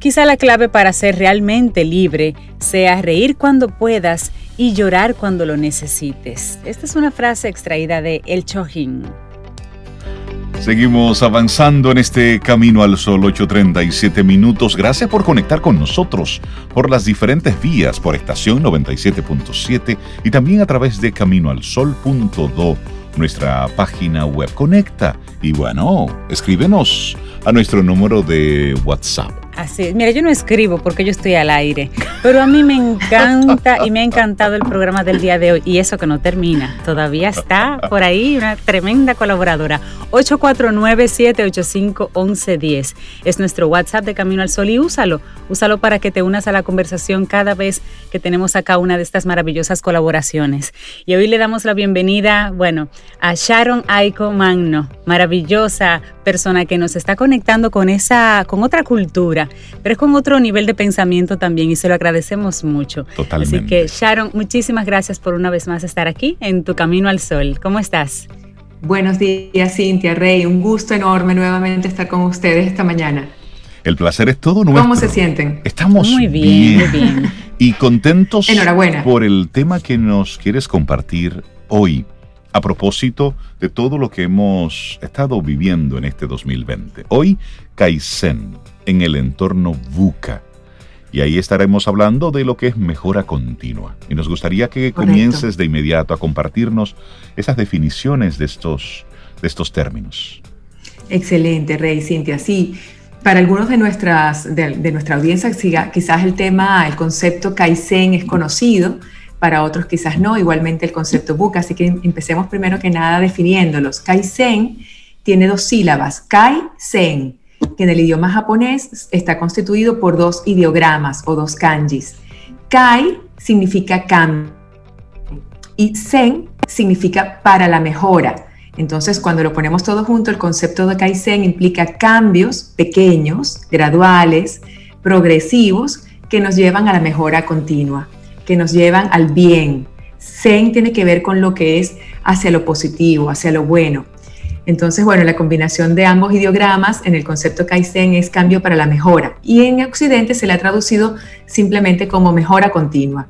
Quizá la clave para ser realmente libre sea reír cuando puedas y llorar cuando lo necesites. Esta es una frase extraída de El Chojín. Seguimos avanzando en este camino al sol 8.37 minutos. Gracias por conectar con nosotros por las diferentes vías, por estación 97.7 y también a través de caminoalsol.do, nuestra página web. Conecta y bueno, escríbenos a nuestro número de WhatsApp Así Mira, yo no escribo porque yo estoy al aire, pero a mí me encanta y me ha encantado el programa del día de hoy y eso que no termina. Todavía está por ahí una tremenda colaboradora. 849-785-1110 es nuestro WhatsApp de Camino al Sol y úsalo. Úsalo para que te unas a la conversación cada vez que tenemos acá una de estas maravillosas colaboraciones. Y hoy le damos la bienvenida, bueno, a Sharon Aiko Magno, maravillosa persona que nos está conectando con esa, con otra cultura pero es con otro nivel de pensamiento también y se lo agradecemos mucho. Totalmente. Así que Sharon, muchísimas gracias por una vez más estar aquí en Tu Camino al Sol. ¿Cómo estás? Buenos días, Cintia Rey. Un gusto enorme nuevamente estar con ustedes esta mañana. El placer es todo nuestro. ¿Cómo se sienten? Estamos muy bien, muy bien. Y contentos Enhorabuena. por el tema que nos quieres compartir hoy a propósito de todo lo que hemos estado viviendo en este 2020. Hoy, Kaizen, en el entorno VUCA. Y ahí estaremos hablando de lo que es mejora continua. Y nos gustaría que comiences de inmediato a compartirnos esas definiciones de estos, de estos términos. Excelente, Rey Cintia. Sí, para algunos de, nuestras, de, de nuestra audiencia quizás el tema, el concepto Kaizen es conocido, para otros quizás no, igualmente el concepto VUCA. Así que empecemos primero que nada definiéndolos. Kaizen tiene dos sílabas, Kai-sen, que en el idioma japonés está constituido por dos ideogramas o dos kanjis. Kai significa cambio y Zen significa para la mejora. Entonces, cuando lo ponemos todo junto, el concepto de Kaizen implica cambios pequeños, graduales, progresivos, que nos llevan a la mejora continua, que nos llevan al bien. Zen tiene que ver con lo que es hacia lo positivo, hacia lo bueno. Entonces, bueno, la combinación de ambos ideogramas en el concepto Kaizen es cambio para la mejora y en Occidente se le ha traducido simplemente como mejora continua.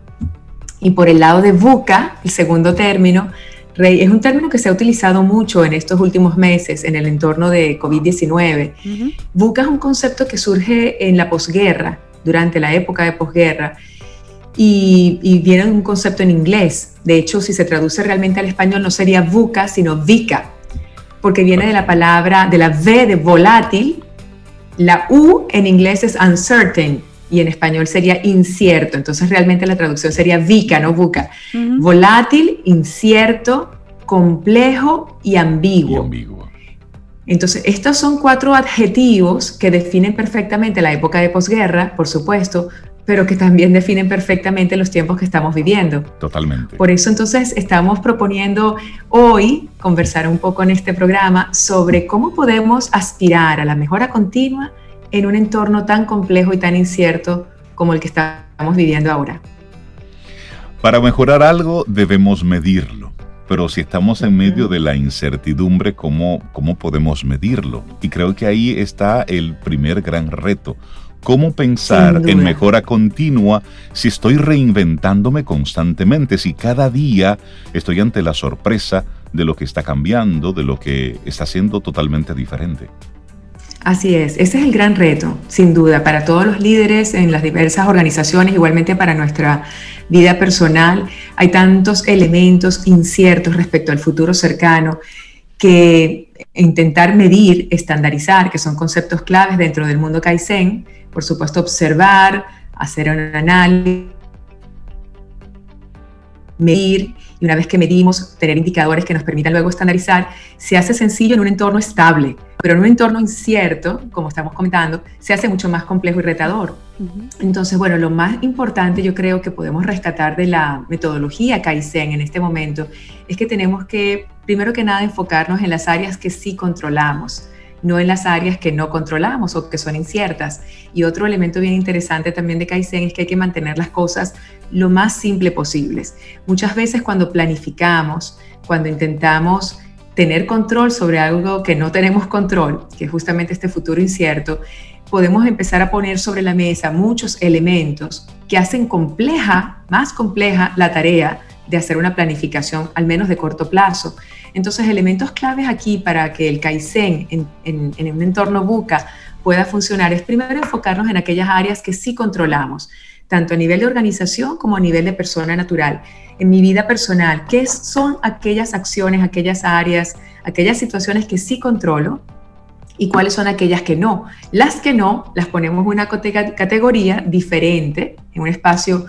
Y por el lado de VUCA, el segundo término, Rey, es un término que se ha utilizado mucho en estos últimos meses en el entorno de COVID-19. VUCA es un concepto que surge en la posguerra, durante la época de posguerra, y, y, viene un concepto en inglés. De hecho, si se traduce realmente al español no sería VUCA, sino VICA, porque viene de la palabra, de la V de volátil, la U en inglés es uncertain y en español sería incierto, entonces realmente la traducción sería VICA, no VUCA. Volátil, incierto, complejo y ambiguo. Entonces, estos son cuatro adjetivos que definen perfectamente la época de posguerra, por supuesto, pero que también definen perfectamente los tiempos que estamos viviendo. Totalmente. Por eso entonces estamos proponiendo hoy conversar un poco en este programa sobre cómo podemos aspirar a la mejora continua en un entorno tan complejo y tan incierto como el que estamos viviendo ahora. Para mejorar algo debemos medirlo, pero si estamos en medio de la incertidumbre, ¿cómo, ¿cómo podemos medirlo? Y creo que ahí está el primer gran reto. ¿Cómo pensar en mejora continua si estoy reinventándome constantemente, si cada día estoy ante la sorpresa de lo que está cambiando, de lo que está siendo totalmente diferente? Así es, ese es el gran reto, sin duda, para todos los líderes en las diversas organizaciones, igualmente para nuestra vida personal. Hay tantos elementos inciertos respecto al futuro cercano que intentar medir, estandarizar, que son conceptos claves dentro del mundo Kaizen, por supuesto observar, hacer un análisis, medir y una vez que medimos, tener indicadores que nos permitan luego estandarizar, se hace sencillo en un entorno estable, pero en un entorno incierto, como estamos comentando, se hace mucho más complejo y retador. Entonces, bueno, lo más importante yo creo que podemos rescatar de la metodología Kaizen en este momento es que tenemos que, primero que nada, enfocarnos en las áreas que sí controlamos no en las áreas que no controlamos o que son inciertas. Y otro elemento bien interesante también de Kaizen es que hay que mantener las cosas lo más simple posibles. Muchas veces cuando planificamos, cuando intentamos tener control sobre algo que no tenemos control, que es justamente este futuro incierto, podemos empezar a poner sobre la mesa muchos elementos que hacen compleja, más compleja la tarea de hacer una planificación, al menos de corto plazo. Entonces, elementos claves aquí para que el Kaizen en, en, un entorno buca pueda funcionar es primero enfocarnos en aquellas áreas que sí controlamos, tanto a nivel de organización como a nivel de persona natural. En mi vida personal, ¿qué son aquellas acciones, aquellas áreas, aquellas situaciones que sí controlo? y cuáles son aquellas que no. Las que no, las ponemos en una categoría diferente, en un espacio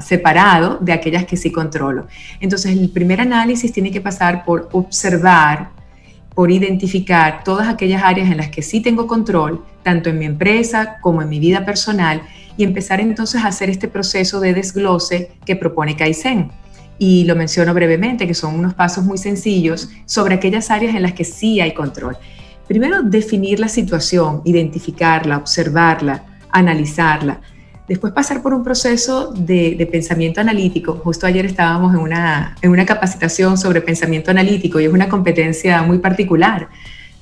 separado de aquellas que sí controlo. Entonces, el primer análisis tiene que pasar por observar, por identificar todas aquellas áreas en las que sí tengo control, tanto en mi empresa como en mi vida personal, y empezar entonces a hacer este proceso de desglose que propone Kaizen. Y lo menciono brevemente, que son unos pasos muy sencillos sobre aquellas áreas en las que sí hay control. Primero, definir la situación, identificarla, observarla, analizarla Después pasar por un proceso de, pensamiento analítico. Justo ayer estábamos en una, en una capacitación sobre pensamiento analítico y es una competencia muy particular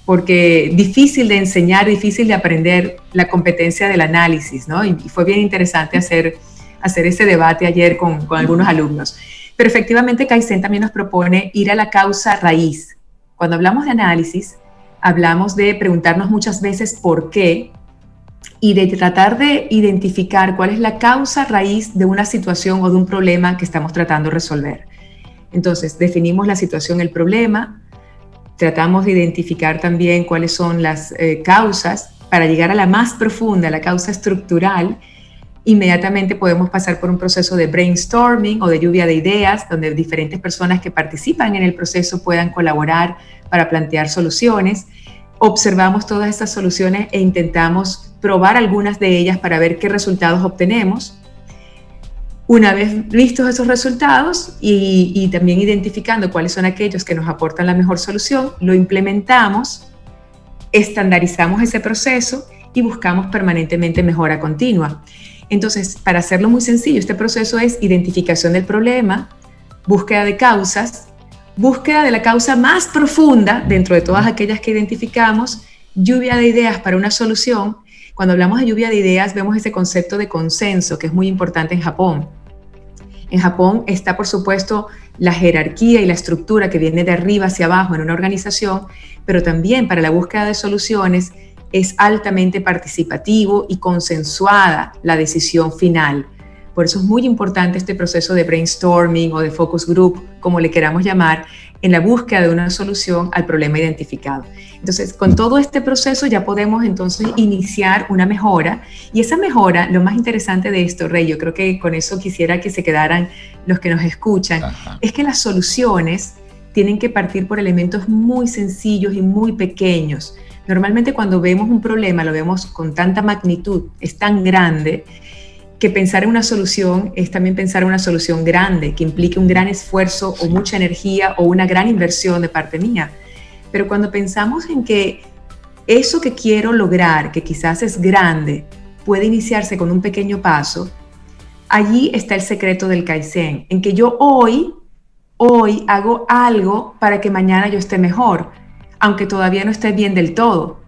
porque difícil de enseñar, difícil de aprender la competencia del análisis, ¿no? Y, fue bien interesante hacer, hacer ese debate ayer con, con algunos alumnos. Pero efectivamente Kaizen también nos propone ir a la causa raíz. Cuando hablamos de análisis, hablamos de preguntarnos muchas veces por qué y de tratar de identificar cuál es la causa raíz de una situación o de un problema que estamos tratando de resolver. Entonces, definimos la situación, el problema, tratamos de identificar también cuáles son las eh, causas para llegar a la más profunda, la causa estructural. Inmediatamente podemos pasar por un proceso de brainstorming o de lluvia de ideas, donde diferentes personas que participan en el proceso puedan colaborar para plantear soluciones. Observamos todas estas soluciones e intentamos probar algunas de ellas para ver qué resultados obtenemos. Una vez vistos esos resultados y, también identificando cuáles son aquellos que nos aportan la mejor solución, lo implementamos, estandarizamos ese proceso y buscamos permanentemente mejora continua. Entonces, para hacerlo muy sencillo, este proceso es identificación del problema, búsqueda de causas, búsqueda de la causa más profunda dentro de todas aquellas que identificamos, lluvia de ideas para una solución cuando hablamos de lluvia de ideas, vemos ese concepto de consenso que es muy importante en Japón. En Japón está, por supuesto, la jerarquía y la estructura que viene de arriba hacia abajo en una organización, pero también para la búsqueda de soluciones es altamente participativo y consensuada la decisión final. Por eso es muy importante este proceso de brainstorming o de focus group, como le queramos llamar, en la búsqueda de una solución al problema identificado. Entonces, con todo este proceso ya podemos entonces iniciar una mejora y esa mejora, lo más interesante de esto, Rey, yo creo que con eso quisiera que se quedaran los que nos escuchan, es que las soluciones tienen que partir por elementos muy sencillos y muy pequeños. Normalmente cuando vemos un problema lo vemos con tanta magnitud, es tan grande, que pensar en una solución es también pensar en una solución grande, que implique un gran esfuerzo o mucha energía o una gran inversión de parte mía. Pero cuando pensamos en que eso que quiero lograr, que quizás es grande, puede iniciarse con un pequeño paso, allí está el secreto del Kaizen, en que yo hoy, hoy hago algo para que mañana yo esté mejor, aunque todavía no esté bien del todo.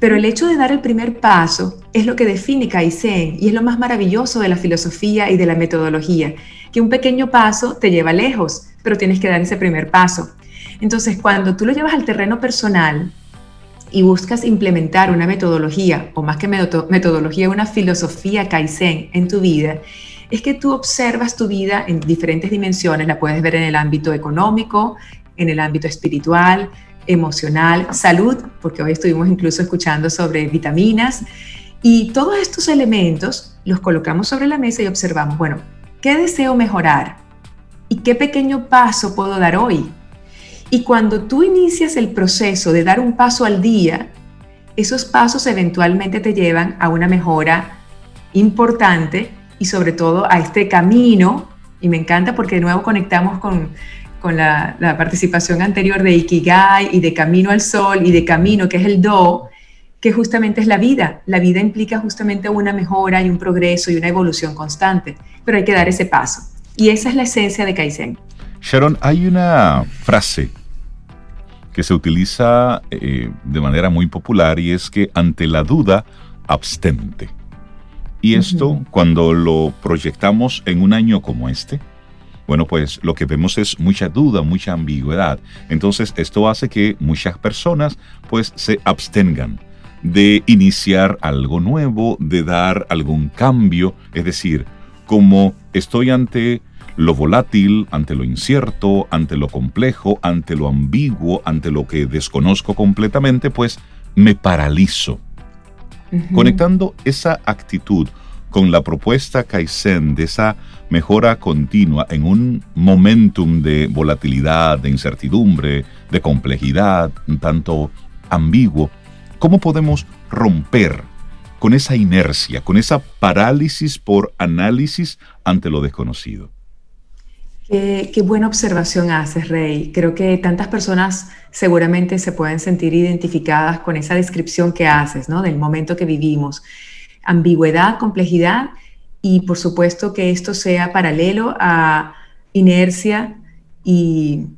Pero el hecho de dar el primer paso es lo que define Kaizen y es lo más maravilloso de la filosofía y de la metodología, que un pequeño paso te lleva lejos, pero tienes que dar ese primer paso. Entonces, cuando tú lo llevas al terreno personal y buscas implementar una metodología, o más que metodología, una filosofía Kaizen en tu vida, es que tú observas tu vida en diferentes dimensiones, la puedes ver en el ámbito económico, en el ámbito espiritual, emocional, salud, porque hoy estuvimos incluso escuchando sobre vitaminas, y todos estos elementos los colocamos sobre la mesa y observamos, bueno, ¿qué deseo mejorar? ¿Y qué pequeño paso puedo dar hoy? Y cuando tú inicias el proceso de dar un paso al día, esos pasos eventualmente te llevan a una mejora importante y sobre todo a este camino, y me encanta porque de nuevo conectamos con, con la, participación anterior de Ikigai y de Camino al Sol y de Camino, que es el Do, que justamente es la vida. La vida implica justamente una mejora y un progreso y una evolución constante, pero hay que dar ese paso. Y esa es la esencia de Kaizen. Sharon, hay una frase que se utiliza eh, de manera muy popular y es que ante la duda, abstente. Y esto, cuando lo proyectamos en un año como este, bueno, pues lo que vemos es mucha duda, mucha ambigüedad. Entonces esto hace que muchas personas pues se abstengan de iniciar algo nuevo, de dar algún cambio. Es decir, como estoy ante lo volátil, ante lo incierto, ante lo complejo, ante lo ambiguo, ante lo que desconozco completamente, pues me paralizo. Conectando esa actitud con la propuesta Kaizen de esa mejora continua en un momentum de volatilidad, de incertidumbre, de complejidad, un tanto ambiguo, ¿cómo podemos romper con esa inercia, con esa parálisis por análisis ante lo desconocido? Qué, buena observación haces, Rey. Creo que tantas personas seguramente se pueden sentir identificadas con esa descripción que haces, ¿no? Del momento que vivimos ambigüedad, complejidad y por supuesto que esto sea paralelo a inercia y,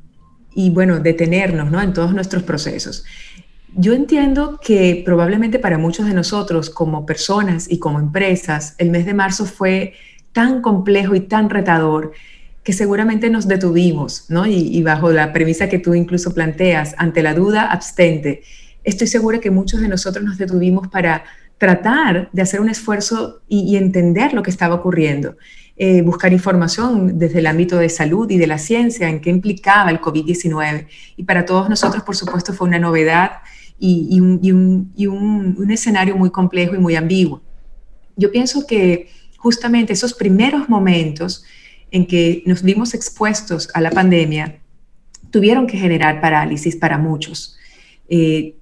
bueno, detenernos ¿no? en todos nuestros procesos. Yo entiendo que probablemente para muchos de nosotros como personas y como empresas, el mes de marzo fue tan complejo y tan retador que seguramente nos detuvimos, ¿no? Y, y, bajo la premisa que tú incluso planteas, ante la duda, abstente. Estoy segura que muchos de nosotros nos detuvimos para tratar de hacer un esfuerzo y, entender lo que estaba ocurriendo. Eh, buscar información desde el ámbito de salud y de la ciencia en qué implicaba el COVID-19. Y para todos nosotros, por supuesto, fue una novedad y, un, escenario muy complejo y muy ambiguo. Yo pienso que justamente esos primeros momentos en que nos vimos expuestos a la pandemia tuvieron que generar parálisis para muchos. Eh,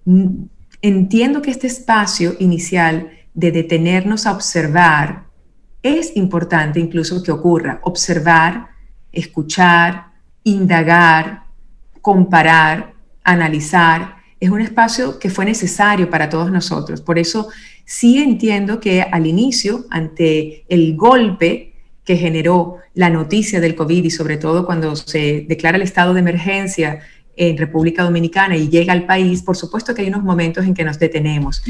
entiendo que este espacio inicial de detenernos a observar es importante incluso que ocurra. Observar, escuchar, indagar, comparar, analizar. Es un espacio que fue necesario para todos nosotros. Por eso sí entiendo que al inicio, ante el golpe que generó la noticia del COVID y sobre todo cuando se declara el estado de emergencia en República Dominicana y llega al país, por supuesto que hay unos momentos en que nos detenemos.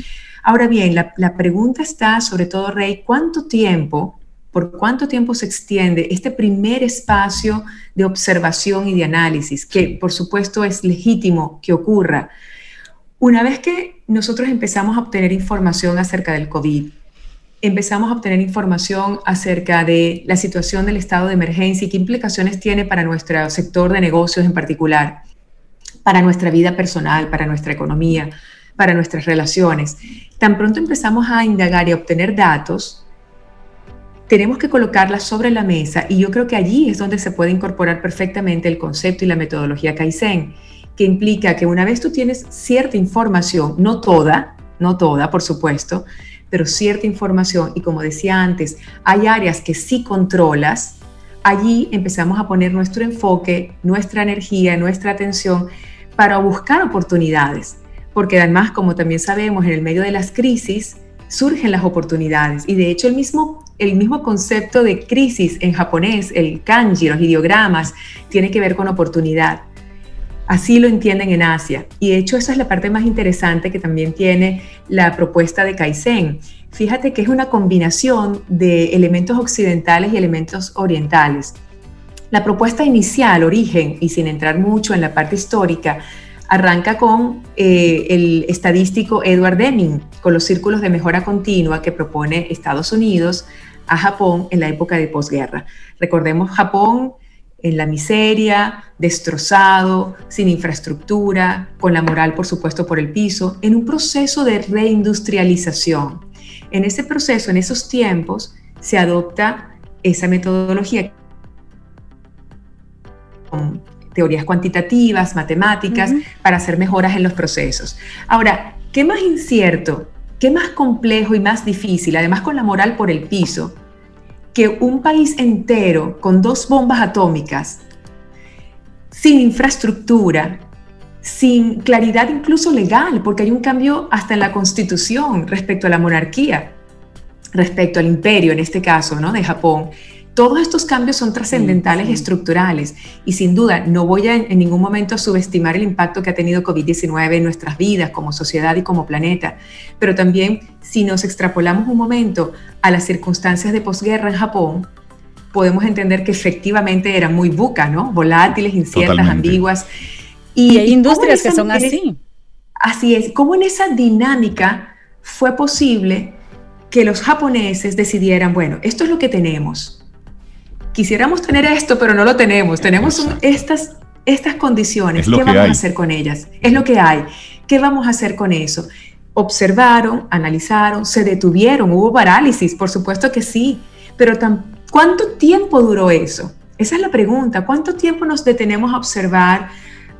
Ahora bien, la, pregunta está, sobre todo, Rey, ¿cuánto tiempo, por cuánto tiempo se extiende este primer espacio de observación y de análisis, que por supuesto es legítimo que ocurra? Una vez que nosotros empezamos a obtener información acerca del COVID, empezamos a obtener información acerca de la situación del estado de emergencia y qué implicaciones tiene para nuestro sector de negocios en particular para nuestra vida personal, para nuestra economía, para nuestras relaciones. Tan pronto empezamos a indagar y a obtener datos, tenemos que colocarlas sobre la mesa y yo creo que allí es donde se puede incorporar perfectamente el concepto y la metodología Kaizen, que implica que una vez tú tienes cierta información, no toda, no toda, por supuesto, pero cierta información y como decía antes, hay áreas que sí controlas, allí empezamos a poner nuestro enfoque, nuestra energía, nuestra atención para buscar oportunidades, porque además, como también sabemos, en el medio de las crisis surgen las oportunidades y de hecho el mismo, el mismo concepto de crisis en japonés, el kanji, los ideogramas, tiene que ver con oportunidad. Así lo entienden en Asia. Y de hecho esa es la parte más interesante que también tiene la propuesta de Kaizen. Fíjate que es una combinación de elementos occidentales y elementos orientales. La propuesta inicial, origen, y sin entrar mucho en la parte histórica, arranca con eh, el estadístico Edward Deming, con los círculos de mejora continua que propone Estados Unidos a Japón en la época de posguerra. Recordemos Japón en la miseria, destrozado, sin infraestructura, con la moral, por supuesto, por el piso, en un proceso de reindustrialización. En ese proceso, en esos tiempos, se adopta esa metodología con teorías cuantitativas, matemáticas, para hacer mejoras en los procesos. Ahora, ¿qué más incierto, qué más complejo y más difícil, además con la moral por el piso, que un país entero con dos bombas atómicas, sin infraestructura, sin claridad incluso legal, porque hay un cambio hasta en la constitución respecto a la monarquía, respecto al imperio, en este caso, ¿no? de Japón. Todos estos cambios son trascendentales y estructurales y sin duda no voy a en ningún momento subestimar el impacto que ha tenido COVID-19 en nuestras vidas como sociedad y como planeta, pero también si nos extrapolamos un momento a las circunstancias de posguerra en Japón, podemos entender que efectivamente eran muy buca, ¿no? Volátiles, inciertas, ambiguas. Y, hay industrias que son así. Así es. ¿Cómo en esa dinámica fue posible que los japoneses decidieran, bueno, esto es lo que tenemos, quisiéramos tener esto, pero no lo tenemos. Tenemos estas, estas condiciones. ¿Qué vamos a hacer con ellas? Es lo que hay. ¿Qué vamos a hacer con eso? Observaron, analizaron, se detuvieron, hubo parálisis, por supuesto que sí, pero ¿cuánto tiempo duró eso? Esa es la pregunta. ¿Cuánto tiempo nos detenemos a observar,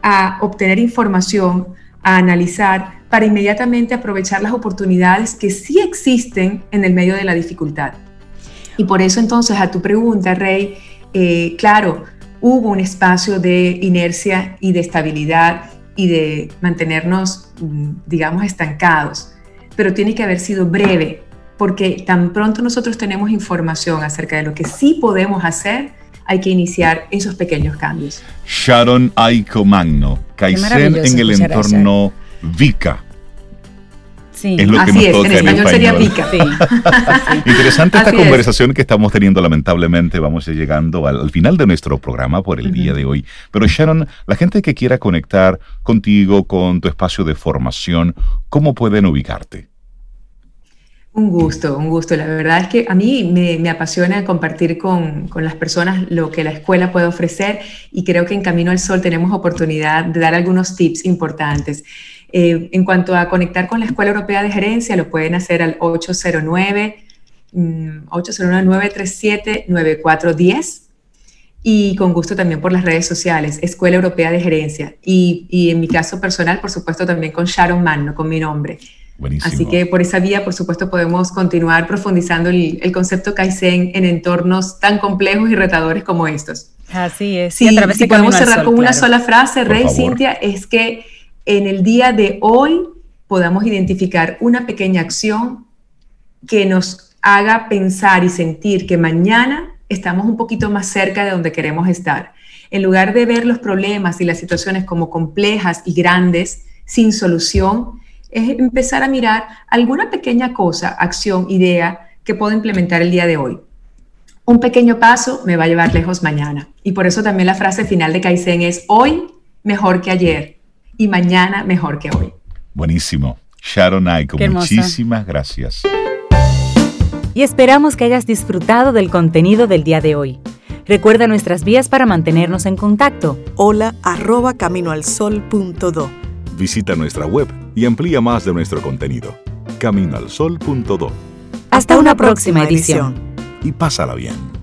a obtener información, a analizar, para inmediatamente aprovechar las oportunidades que sí existen en el medio de la dificultad? Y por eso entonces a tu pregunta, Rey, eh, claro, hubo un espacio de inercia y de estabilidad y de mantenernos, mm, digamos, estancados, pero tiene que haber sido breve, porque tan pronto nosotros tenemos información acerca de lo que sí podemos hacer, hay que iniciar esos pequeños cambios. Sharon Aiko Magno, Kaizen en el entorno VICA. Es lo que Así es, en español, sería pica. Interesante esta conversación que estamos teniendo, lamentablemente vamos llegando al, final de nuestro programa por el día de hoy. Pero Sharon, la gente que quiera conectar contigo, con tu espacio de formación, ¿cómo pueden ubicarte? Un gusto, un gusto. La verdad es que a mí me, apasiona compartir con, con, las personas lo que la escuela puede ofrecer y creo que en Camino al Sol tenemos oportunidad de dar algunos tips importantes. Eh, en cuanto a conectar con la Escuela Europea de Gerencia, lo pueden hacer al 809 809-937-9410 mm, y con gusto también por las redes sociales, Escuela Europea de Gerencia. Y, y en mi caso personal, por supuesto, también con Sharon Mann, con mi nombre. Buenísimo. Así que por esa vía, por supuesto, podemos continuar profundizando el, el, concepto Kaizen en entornos tan complejos y retadores como estos. Así es. Sí, si podemos cerrar con una sola frase, Rey, Cintia, es que en el día de hoy podamos identificar una pequeña acción que nos haga pensar y sentir que mañana estamos un poquito más cerca de donde queremos estar. En lugar de ver los problemas y las situaciones como complejas y grandes, sin solución, es empezar a mirar alguna pequeña cosa, acción, idea que puedo implementar el día de hoy. Un pequeño paso me va a llevar lejos mañana. Y por eso también la frase final de Kaizen es hoy mejor que ayer y mañana mejor que hoy. Buenísimo. Sharon Aiko, muchísimas gracias. Y esperamos que hayas disfrutado del contenido del día de hoy. Recuerda nuestras vías para mantenernos en contacto. Hola arroba caminoalsol.do. Visita nuestra web y amplía más de nuestro contenido. Caminoalsol.do. Hasta, una, próxima, edición. y pásala bien.